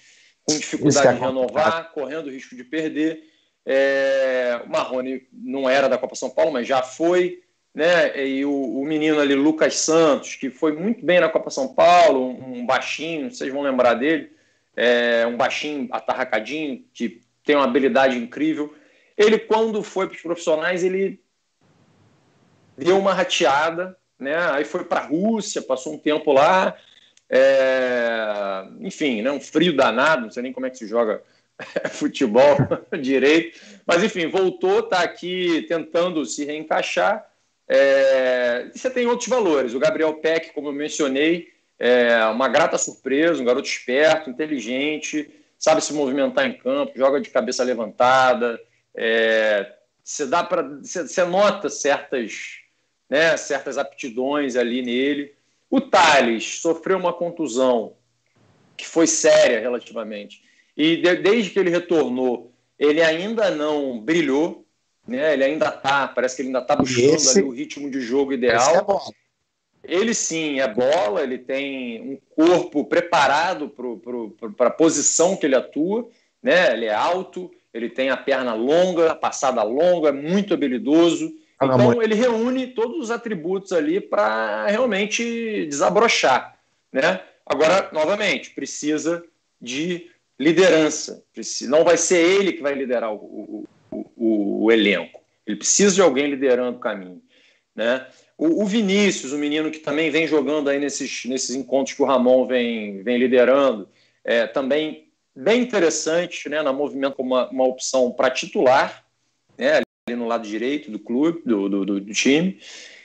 com dificuldade de renovar, correndo risco de perder. É, o Marrone não era da Copa São Paulo, mas já foi. Né? E o, o, menino ali, Lucas Santos, que foi muito bem na Copa São Paulo, um, um baixinho, vocês vão lembrar dele, é, um baixinho atarracadinho, que tem uma habilidade incrível. Ele, quando foi para os profissionais, ele deu uma rateada, né? aí foi para a Rússia, passou um tempo lá, é, enfim, né? um frio danado, não sei nem como é que se joga futebol direito. Mas, enfim, voltou, está aqui tentando se reencaixar. É... você tem outros valores. O Gabriel Peck, como eu mencionei, é uma grata surpresa, um garoto esperto, inteligente, sabe se movimentar em campo, joga de cabeça levantada. É... você dá para, você, nota certas, né, certas aptidões ali nele. O Thales sofreu uma contusão que foi séria relativamente e de, desde que ele retornou, ele ainda não brilhou, né? Ele ainda tá, parece que ele ainda está buscando esse, o ritmo de jogo ideal. É ele sim é bola, ele tem um corpo preparado para a posição que ele atua, né? Ele é alto, ele tem a perna longa, a passada longa, é muito habilidoso. Então ele reúne todos os atributos ali para realmente desabrochar, né? Agora, novamente, precisa de liderança. Não vai ser ele que vai liderar o, o, o, o elenco. Ele precisa de alguém liderando o caminho. Né? O, Vinícius, o menino que também vem jogando aí nesses, nesses encontros que o Ramon vem, vem liderando, é, também bem interessante, né, na movimento como uma, uma opção para titular, né, ali no lado direito do clube, do, do, do, do time.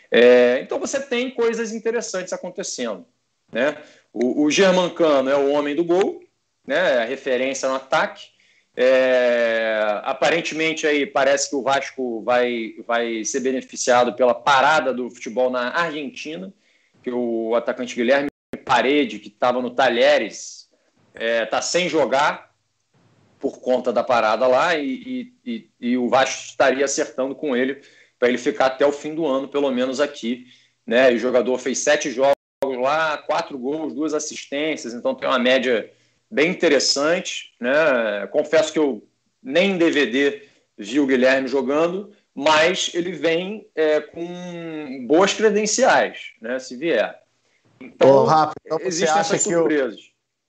É, então você tem coisas interessantes acontecendo. Né? O, o Germancano é o homem do gol, né, a referência no ataque. É, aparentemente aí parece que o Vasco vai, vai ser beneficiado pela parada do futebol na Argentina, que o atacante Guilherme Parede, que estava no Talheres, está é, sem jogar, por conta da parada lá e, e, e o Vasco estaria acertando com ele para ele ficar até o fim do ano, pelo menos aqui. Né? O jogador fez sete jogos lá, quatro gols, duas assistências, então tem uma média bem interessante. Né? Confesso que eu nem em DVD vi o Guilherme jogando, mas ele vem é, com boas credenciais, né? se vier. Então, Ô, Rafa, então você acha que o,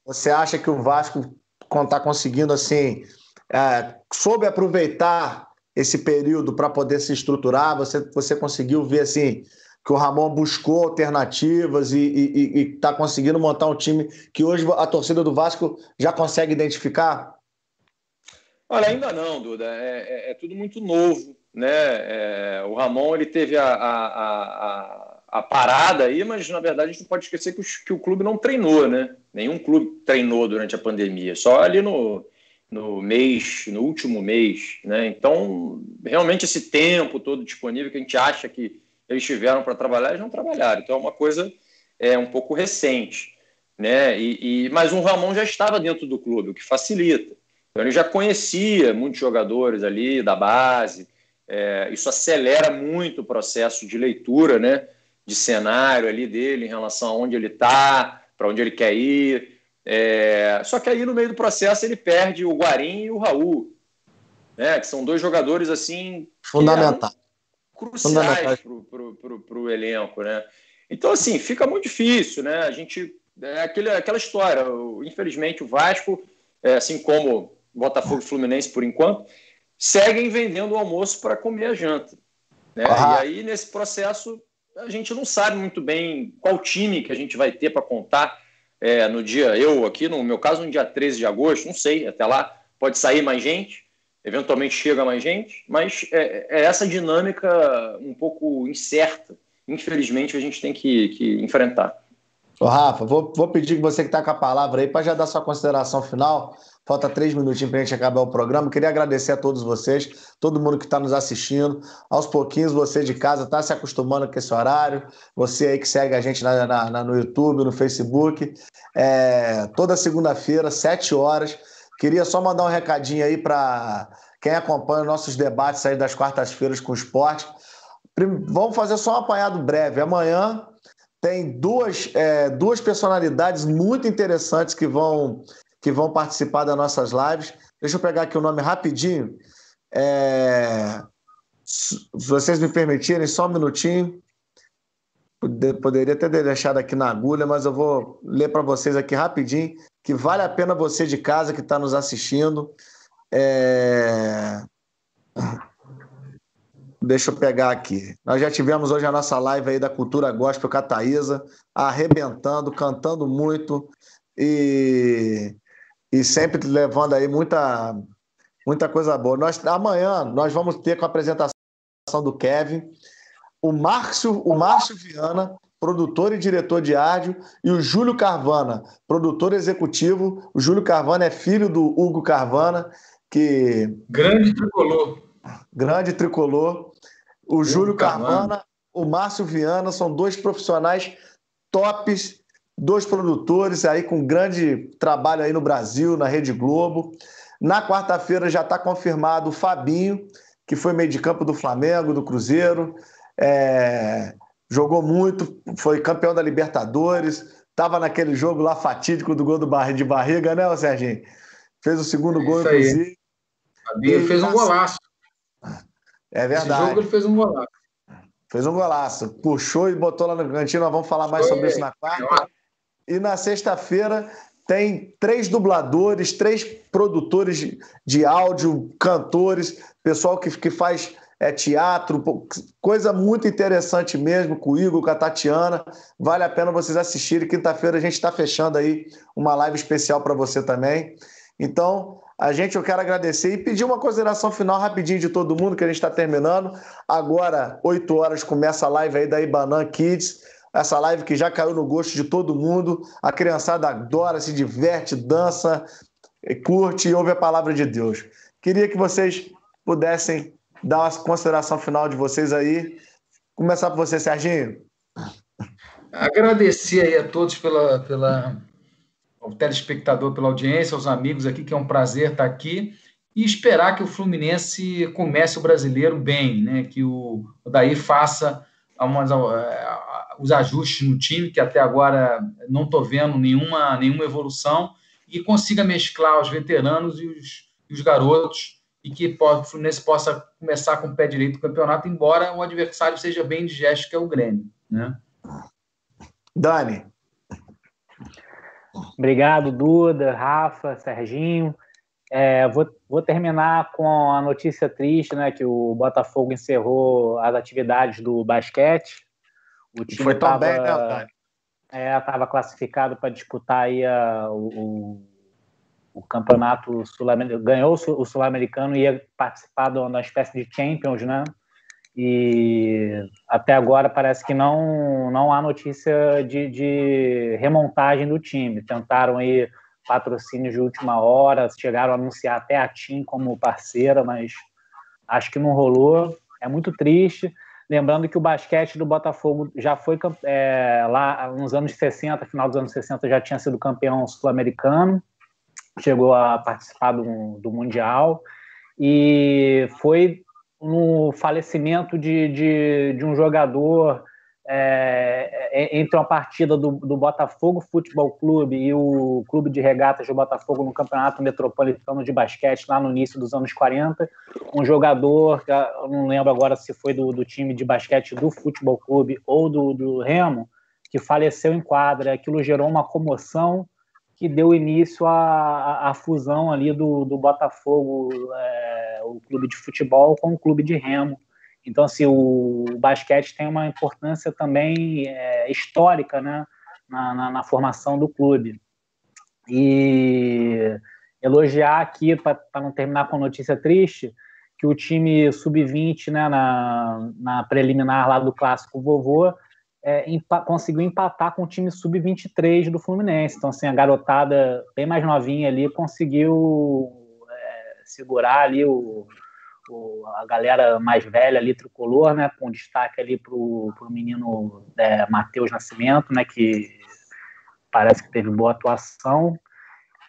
você acha que o Vasco está conseguindo assim é, soube aproveitar esse período para poder se estruturar? Você, você conseguiu ver assim que o Ramon buscou alternativas e está conseguindo montar um time que hoje a torcida do Vasco já consegue identificar? Olha, ainda não, Duda. É, é, é tudo muito novo, né? É, o Ramon ele teve a, a, a, a, parada aí, mas na verdade a gente não pode esquecer que o, que o clube não treinou, né? Nenhum clube treinou durante a pandemia, só ali no, no mês, no último mês, né? Então, realmente esse tempo todo disponível que a gente acha que eles tiveram para trabalhar, eles não trabalharam. Então é uma coisa é um pouco recente, né? E, e mas o Ramon já estava dentro do clube, o que facilita. Então ele já conhecia muitos jogadores ali da base. É, isso acelera muito o processo de leitura, né? De cenário ali dele em relação a onde ele está, para onde ele quer ir. É, só que aí no meio do processo ele perde o Guarim e o Raul, né? Que são dois jogadores assim fundamental cruciais para o elenco, né? Então, assim, fica muito difícil, né? A gente. É aquele, aquela história. Infelizmente, o Vasco, é, assim como Botafogo e Fluminense, por enquanto, seguem vendendo o almoço para comer a janta. Né? E aí, nesse processo, a gente não sabe muito bem qual time que a gente vai ter para contar é, no dia. Eu, aqui, no meu caso, no dia 13 de agosto, não sei, até lá pode sair mais gente eventualmente chega mais gente, mas é, é essa dinâmica um pouco incerta, infelizmente, a gente tem que, que enfrentar. Ô, Rafa, vou, vou pedir que você que está com a palavra aí, para já dar sua consideração final. Falta três minutinhos para a gente acabar o programa. Queria agradecer a todos vocês, todo mundo que está nos assistindo. Aos pouquinhos, você de casa está se acostumando com esse horário. Você aí que segue a gente na, na, no YouTube, no Facebook. É, toda segunda-feira, sete horas Queria só mandar um recadinho aí para quem acompanha nossos debates aí das quartas-feiras com o esporte. Vamos fazer só um apanhado breve. Amanhã tem duas, é, duas personalidades muito interessantes que vão, que vão participar das nossas lives. Deixa eu pegar aqui o nome rapidinho. É... Se vocês me permitirem, só um minutinho. Poderia ter deixado aqui na agulha, mas eu vou ler para vocês aqui rapidinho, que vale a pena você de casa que está nos assistindo. É... Deixa eu pegar aqui. Nós já tivemos hoje a nossa live aí da Cultura Gospel com a Thaisa, arrebentando, cantando muito e, e sempre levando aí muita, muita coisa boa. Nós, amanhã nós vamos ter com a apresentação do Kevin o Márcio, o Márcio Viana, produtor e diretor de áudio, e o Júlio Carvana, produtor executivo. O Júlio Carvana é filho do Hugo Carvana, que. Grande tricolor. Grande tricolor. O Hugo Júlio Carvana, Carvana, o Márcio Viana são dois profissionais tops, dois produtores aí com grande trabalho aí no Brasil, na Rede Globo. Na quarta-feira já está confirmado o Fabinho, que foi meio de campo do Flamengo, do Cruzeiro é, jogou muito, foi campeão da Libertadores, estava naquele jogo lá fatídico do gol do bar de barriga, né, Serginho? Fez o segundo gol, inclusive. Ele fez um golaço. É verdade. Esse jogo ele fez um golaço. Fez um golaço. Puxou e botou lá no cantinho. Nós vamos falar mais sobre isso na quarta. E na sexta-feira tem três dubladores, três produtores de áudio, cantores, pessoal que, que faz é teatro, coisa muito interessante mesmo com o Igor, com a Tatiana. Vale a pena vocês assistirem. Quinta-feira a gente está fechando aí uma live especial para você também. Então, a gente eu quero agradecer e pedir uma consideração final rapidinho de todo mundo, que a gente está terminando. Agora, 8 horas, começa a live aí da Ibanan Kids. Essa live que já caiu no gosto de todo mundo. A criançada adora, se diverte, dança, curte e ouve a palavra de Deus. Queria que vocês pudessem dar uma consideração final de vocês aí. Começar por você, Serginho. Agradecer aí a todos pela, pela ao telespectador pela audiência, aos amigos aqui, que é um prazer estar aqui, e esperar que o Fluminense comece o brasileiro bem, né? que o, o Daí faça umas, uh, os ajustes no time, que até agora não estou vendo nenhuma, nenhuma evolução, e consiga mesclar os veteranos e os, e os garotos, e que o Fluminense possa começar com o pé direito do campeonato, embora o adversário seja bem indigesto, que é o Grêmio. Né? Dani. Obrigado, Duda, Rafa, Serginho. É, vou, vou, terminar com a notícia triste, né, que o Botafogo encerrou as atividades do basquete. O time foi tão tava, bem, né, Dani? É, estava classificado para disputar aí a, o, o campeonato sul-americano, ganhou o sul-americano e ia participar de uma espécie de Champions, né? E até agora parece que não, não há notícia de, de remontagem do time. Tentaram aí patrocínios de última hora, chegaram a anunciar até a TIM como parceira, mas acho que não rolou. É muito triste. Lembrando que o basquete do Botafogo já foi é, lá nos anos 60, final dos anos 60, já tinha sido campeão sul-americano, chegou a participar do, do Mundial e foi no falecimento de, de, de um jogador é, é, entre uma partida do, do, Botafogo Futebol Clube e o Clube de Regatas do Botafogo no Campeonato Metropolitano de Basquete, lá no início dos anos 40. Um jogador, não lembro agora se foi do, do time de basquete do Futebol Clube ou do, do, Remo, que faleceu em quadra. Aquilo gerou uma comoção que deu início à, à, fusão ali do, do Botafogo, é, o clube de futebol, com o clube de Remo então, assim, o basquete tem uma importância também é, histórica né, na, na, na, formação do clube. E elogiar aqui, para não terminar com notícia triste, que o time sub-20 né, na, na preliminar lá do Clássico Vovô é, empa conseguiu empatar com o time sub-23 do Fluminense. Então, assim, a garotada bem mais novinha ali conseguiu é, segurar ali o o, a galera mais velha ali, tricolor, né, com destaque ali para o menino é, Matheus Nascimento, né, que parece que teve boa atuação.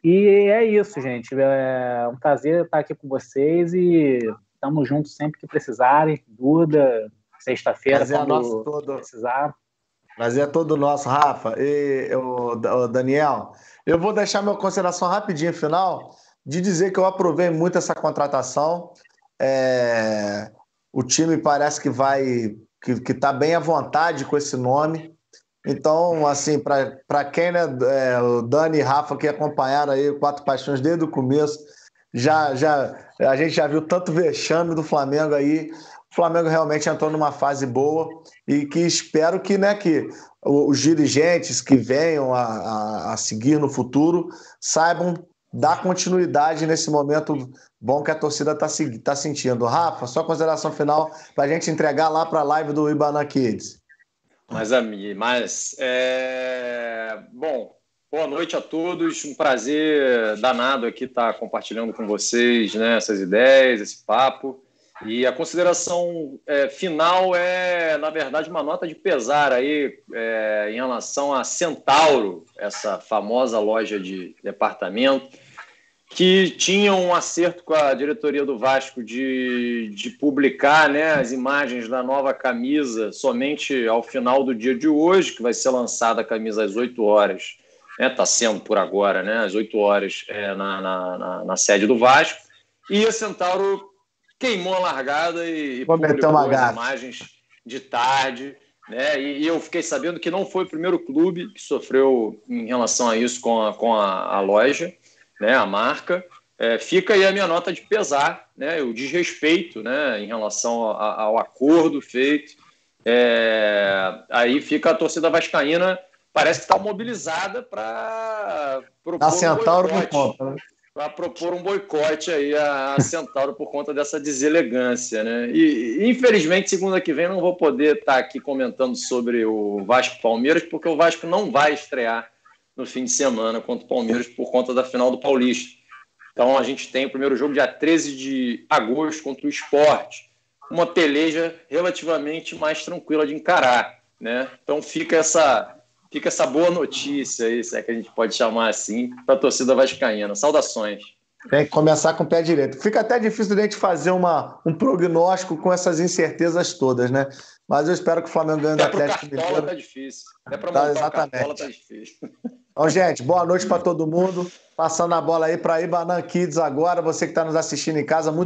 E é isso, gente. É um prazer estar aqui com vocês e estamos juntos sempre que precisarem. Duda, sexta-feira, é quando todo. precisar. Prazer é todo nosso, Rafa. E o, Daniel, eu vou deixar minha consideração rapidinho final de dizer que eu aprovei muito essa contratação. É, o time parece que vai que está bem à vontade com esse nome. Então, assim, para quem, né, é, o Dani e Rafa que acompanharam aí o Quatro Paixões desde o começo, já, já, a gente já viu tanto vexame do Flamengo aí. O Flamengo realmente entrou numa fase boa e que espero que, né, que os dirigentes que venham a, a, a seguir no futuro saibam dar continuidade nesse momento bom que a torcida está tá sentindo. Rafa, só consideração final para a gente entregar lá para a live do Ibana Kids. Mas, mas é... bom, boa noite a todos. Um prazer danado aqui estar tá compartilhando com vocês né, essas ideias, esse papo. E a consideração é, final é, na verdade, uma nota de pesar aí é, em relação a Centauro, essa famosa loja de departamento que tinham um acerto com a diretoria do Vasco de, de publicar né, as imagens da nova camisa somente ao final do dia de hoje, que vai ser lançada a camisa às 8 horas. Está né, tá sendo por agora, né, às 8 horas é, na, na, na, na, sede do Vasco. E a Centauro queimou a largada e, e publicou as imagens de tarde. Né? E, e, eu fiquei sabendo que não foi o primeiro clube que sofreu em relação a isso com a, com a, a loja né, a marca. É, fica aí a minha nota de pesar, né, o desrespeito né, em relação ao, ao acordo feito. É, aí fica a torcida vascaína, parece que está mobilizada para propor, um né? Para propor um boicote aí a, Centauro por conta dessa deselegância. Né? E, infelizmente, segunda que vem, não vou poder estar tá aqui comentando sobre o Vasco Palmeiras, porque o Vasco não vai estrear no fim de semana contra o Palmeiras por conta da final do Paulista. Então a gente tem o primeiro jogo dia 13 de agosto contra o Esporte, uma peleja relativamente mais tranquila de encarar, né? Então fica essa fica essa boa notícia aí, se é que a gente pode chamar assim, para a torcida vascaína. Saudações. Tem que começar com o pé direito. Fica até difícil de a gente fazer uma, um prognóstico com essas incertezas todas, né? Mas eu espero que o Flamengo ganhe do Atlético Mineiro. Tá difícil. Até para tá, exatamente. tá difícil. Então, gente, boa noite para todo mundo. Passando a bola aí para Ibanan Kids agora. Você que está nos assistindo em casa, muito